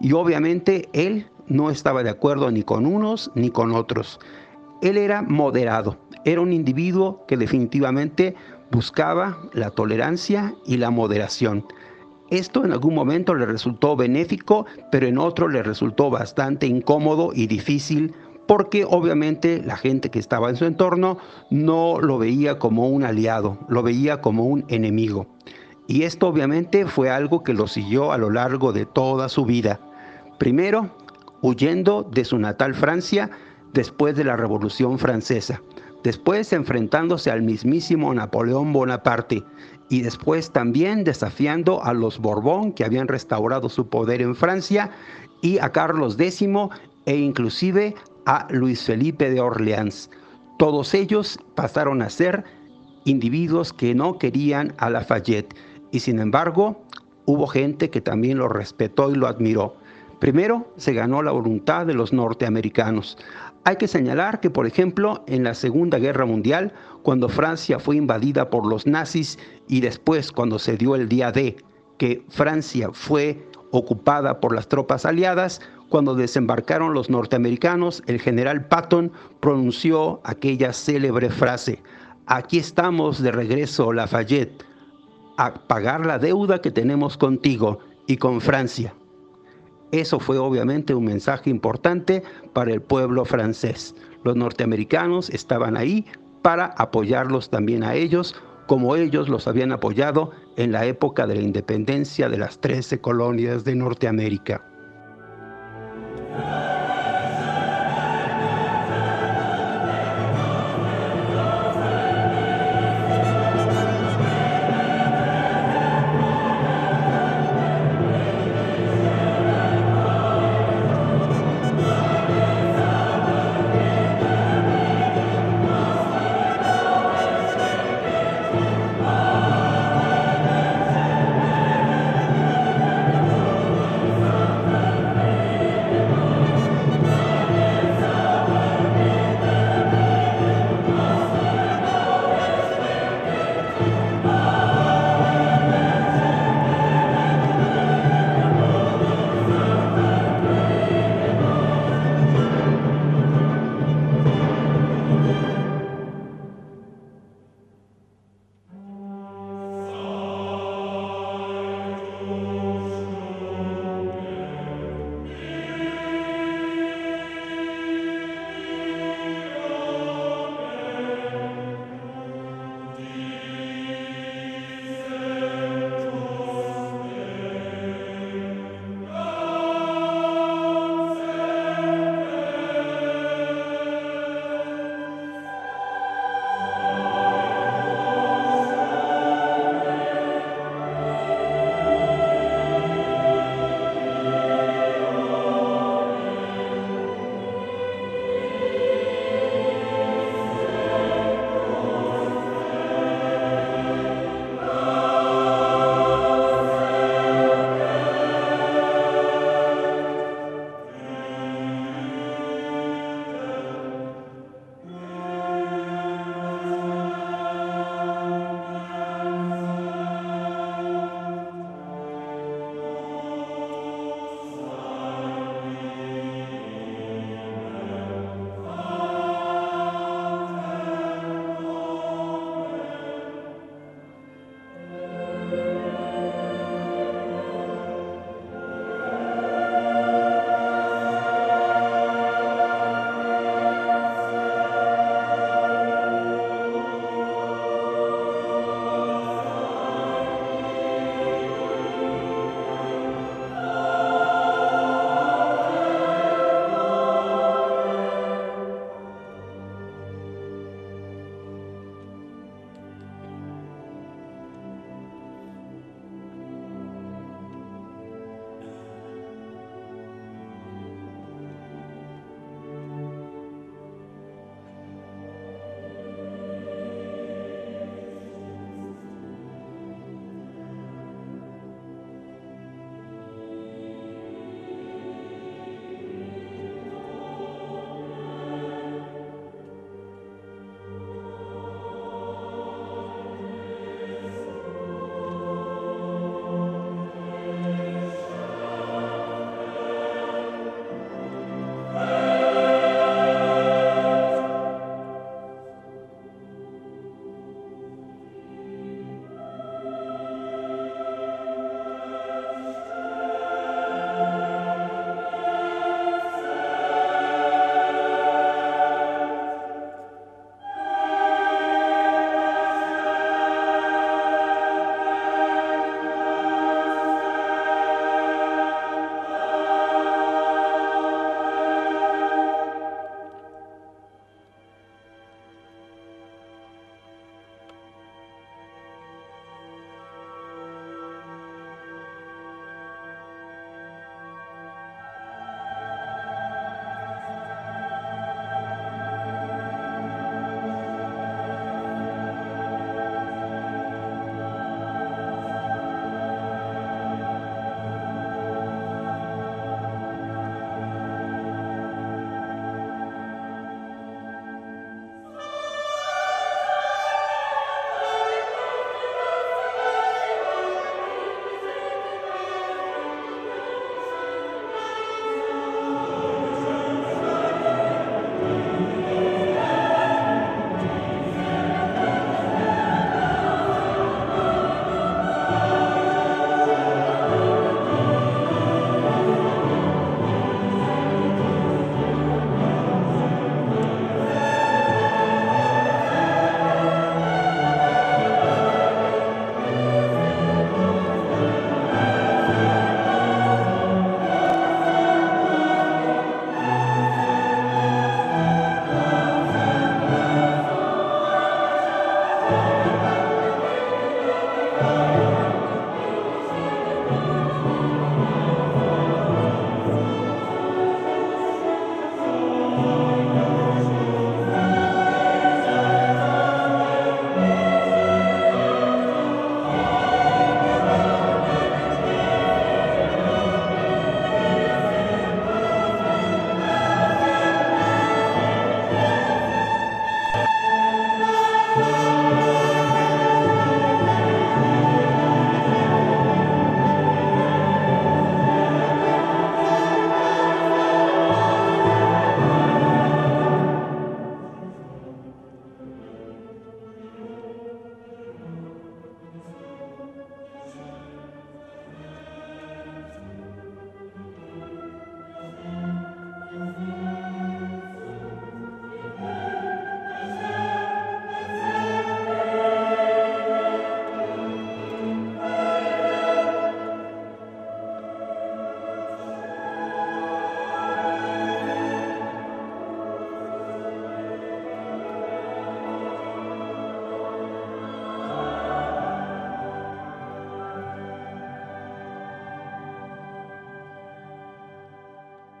Y obviamente él no estaba de acuerdo ni con unos ni con otros. Él era moderado, era un individuo que definitivamente buscaba la tolerancia y la moderación. Esto en algún momento le resultó benéfico, pero en otro le resultó bastante incómodo y difícil porque obviamente la gente que estaba en su entorno no lo veía como un aliado, lo veía como un enemigo. Y esto obviamente fue algo que lo siguió a lo largo de toda su vida. Primero, huyendo de su natal Francia después de la Revolución Francesa, después enfrentándose al mismísimo Napoleón Bonaparte y después también desafiando a los Borbón que habían restaurado su poder en Francia y a Carlos X e inclusive a Luis Felipe de Orleans. Todos ellos pasaron a ser individuos que no querían a Lafayette y sin embargo hubo gente que también lo respetó y lo admiró. Primero se ganó la voluntad de los norteamericanos. Hay que señalar que, por ejemplo, en la Segunda Guerra Mundial, cuando Francia fue invadida por los nazis y después cuando se dio el día D, que Francia fue ocupada por las tropas aliadas, cuando desembarcaron los norteamericanos, el general Patton pronunció aquella célebre frase, aquí estamos de regreso, Lafayette, a pagar la deuda que tenemos contigo y con Francia. Eso fue obviamente un mensaje importante para el pueblo francés. Los norteamericanos estaban ahí para apoyarlos también a ellos, como ellos los habían apoyado en la época de la independencia de las 13 colonias de Norteamérica.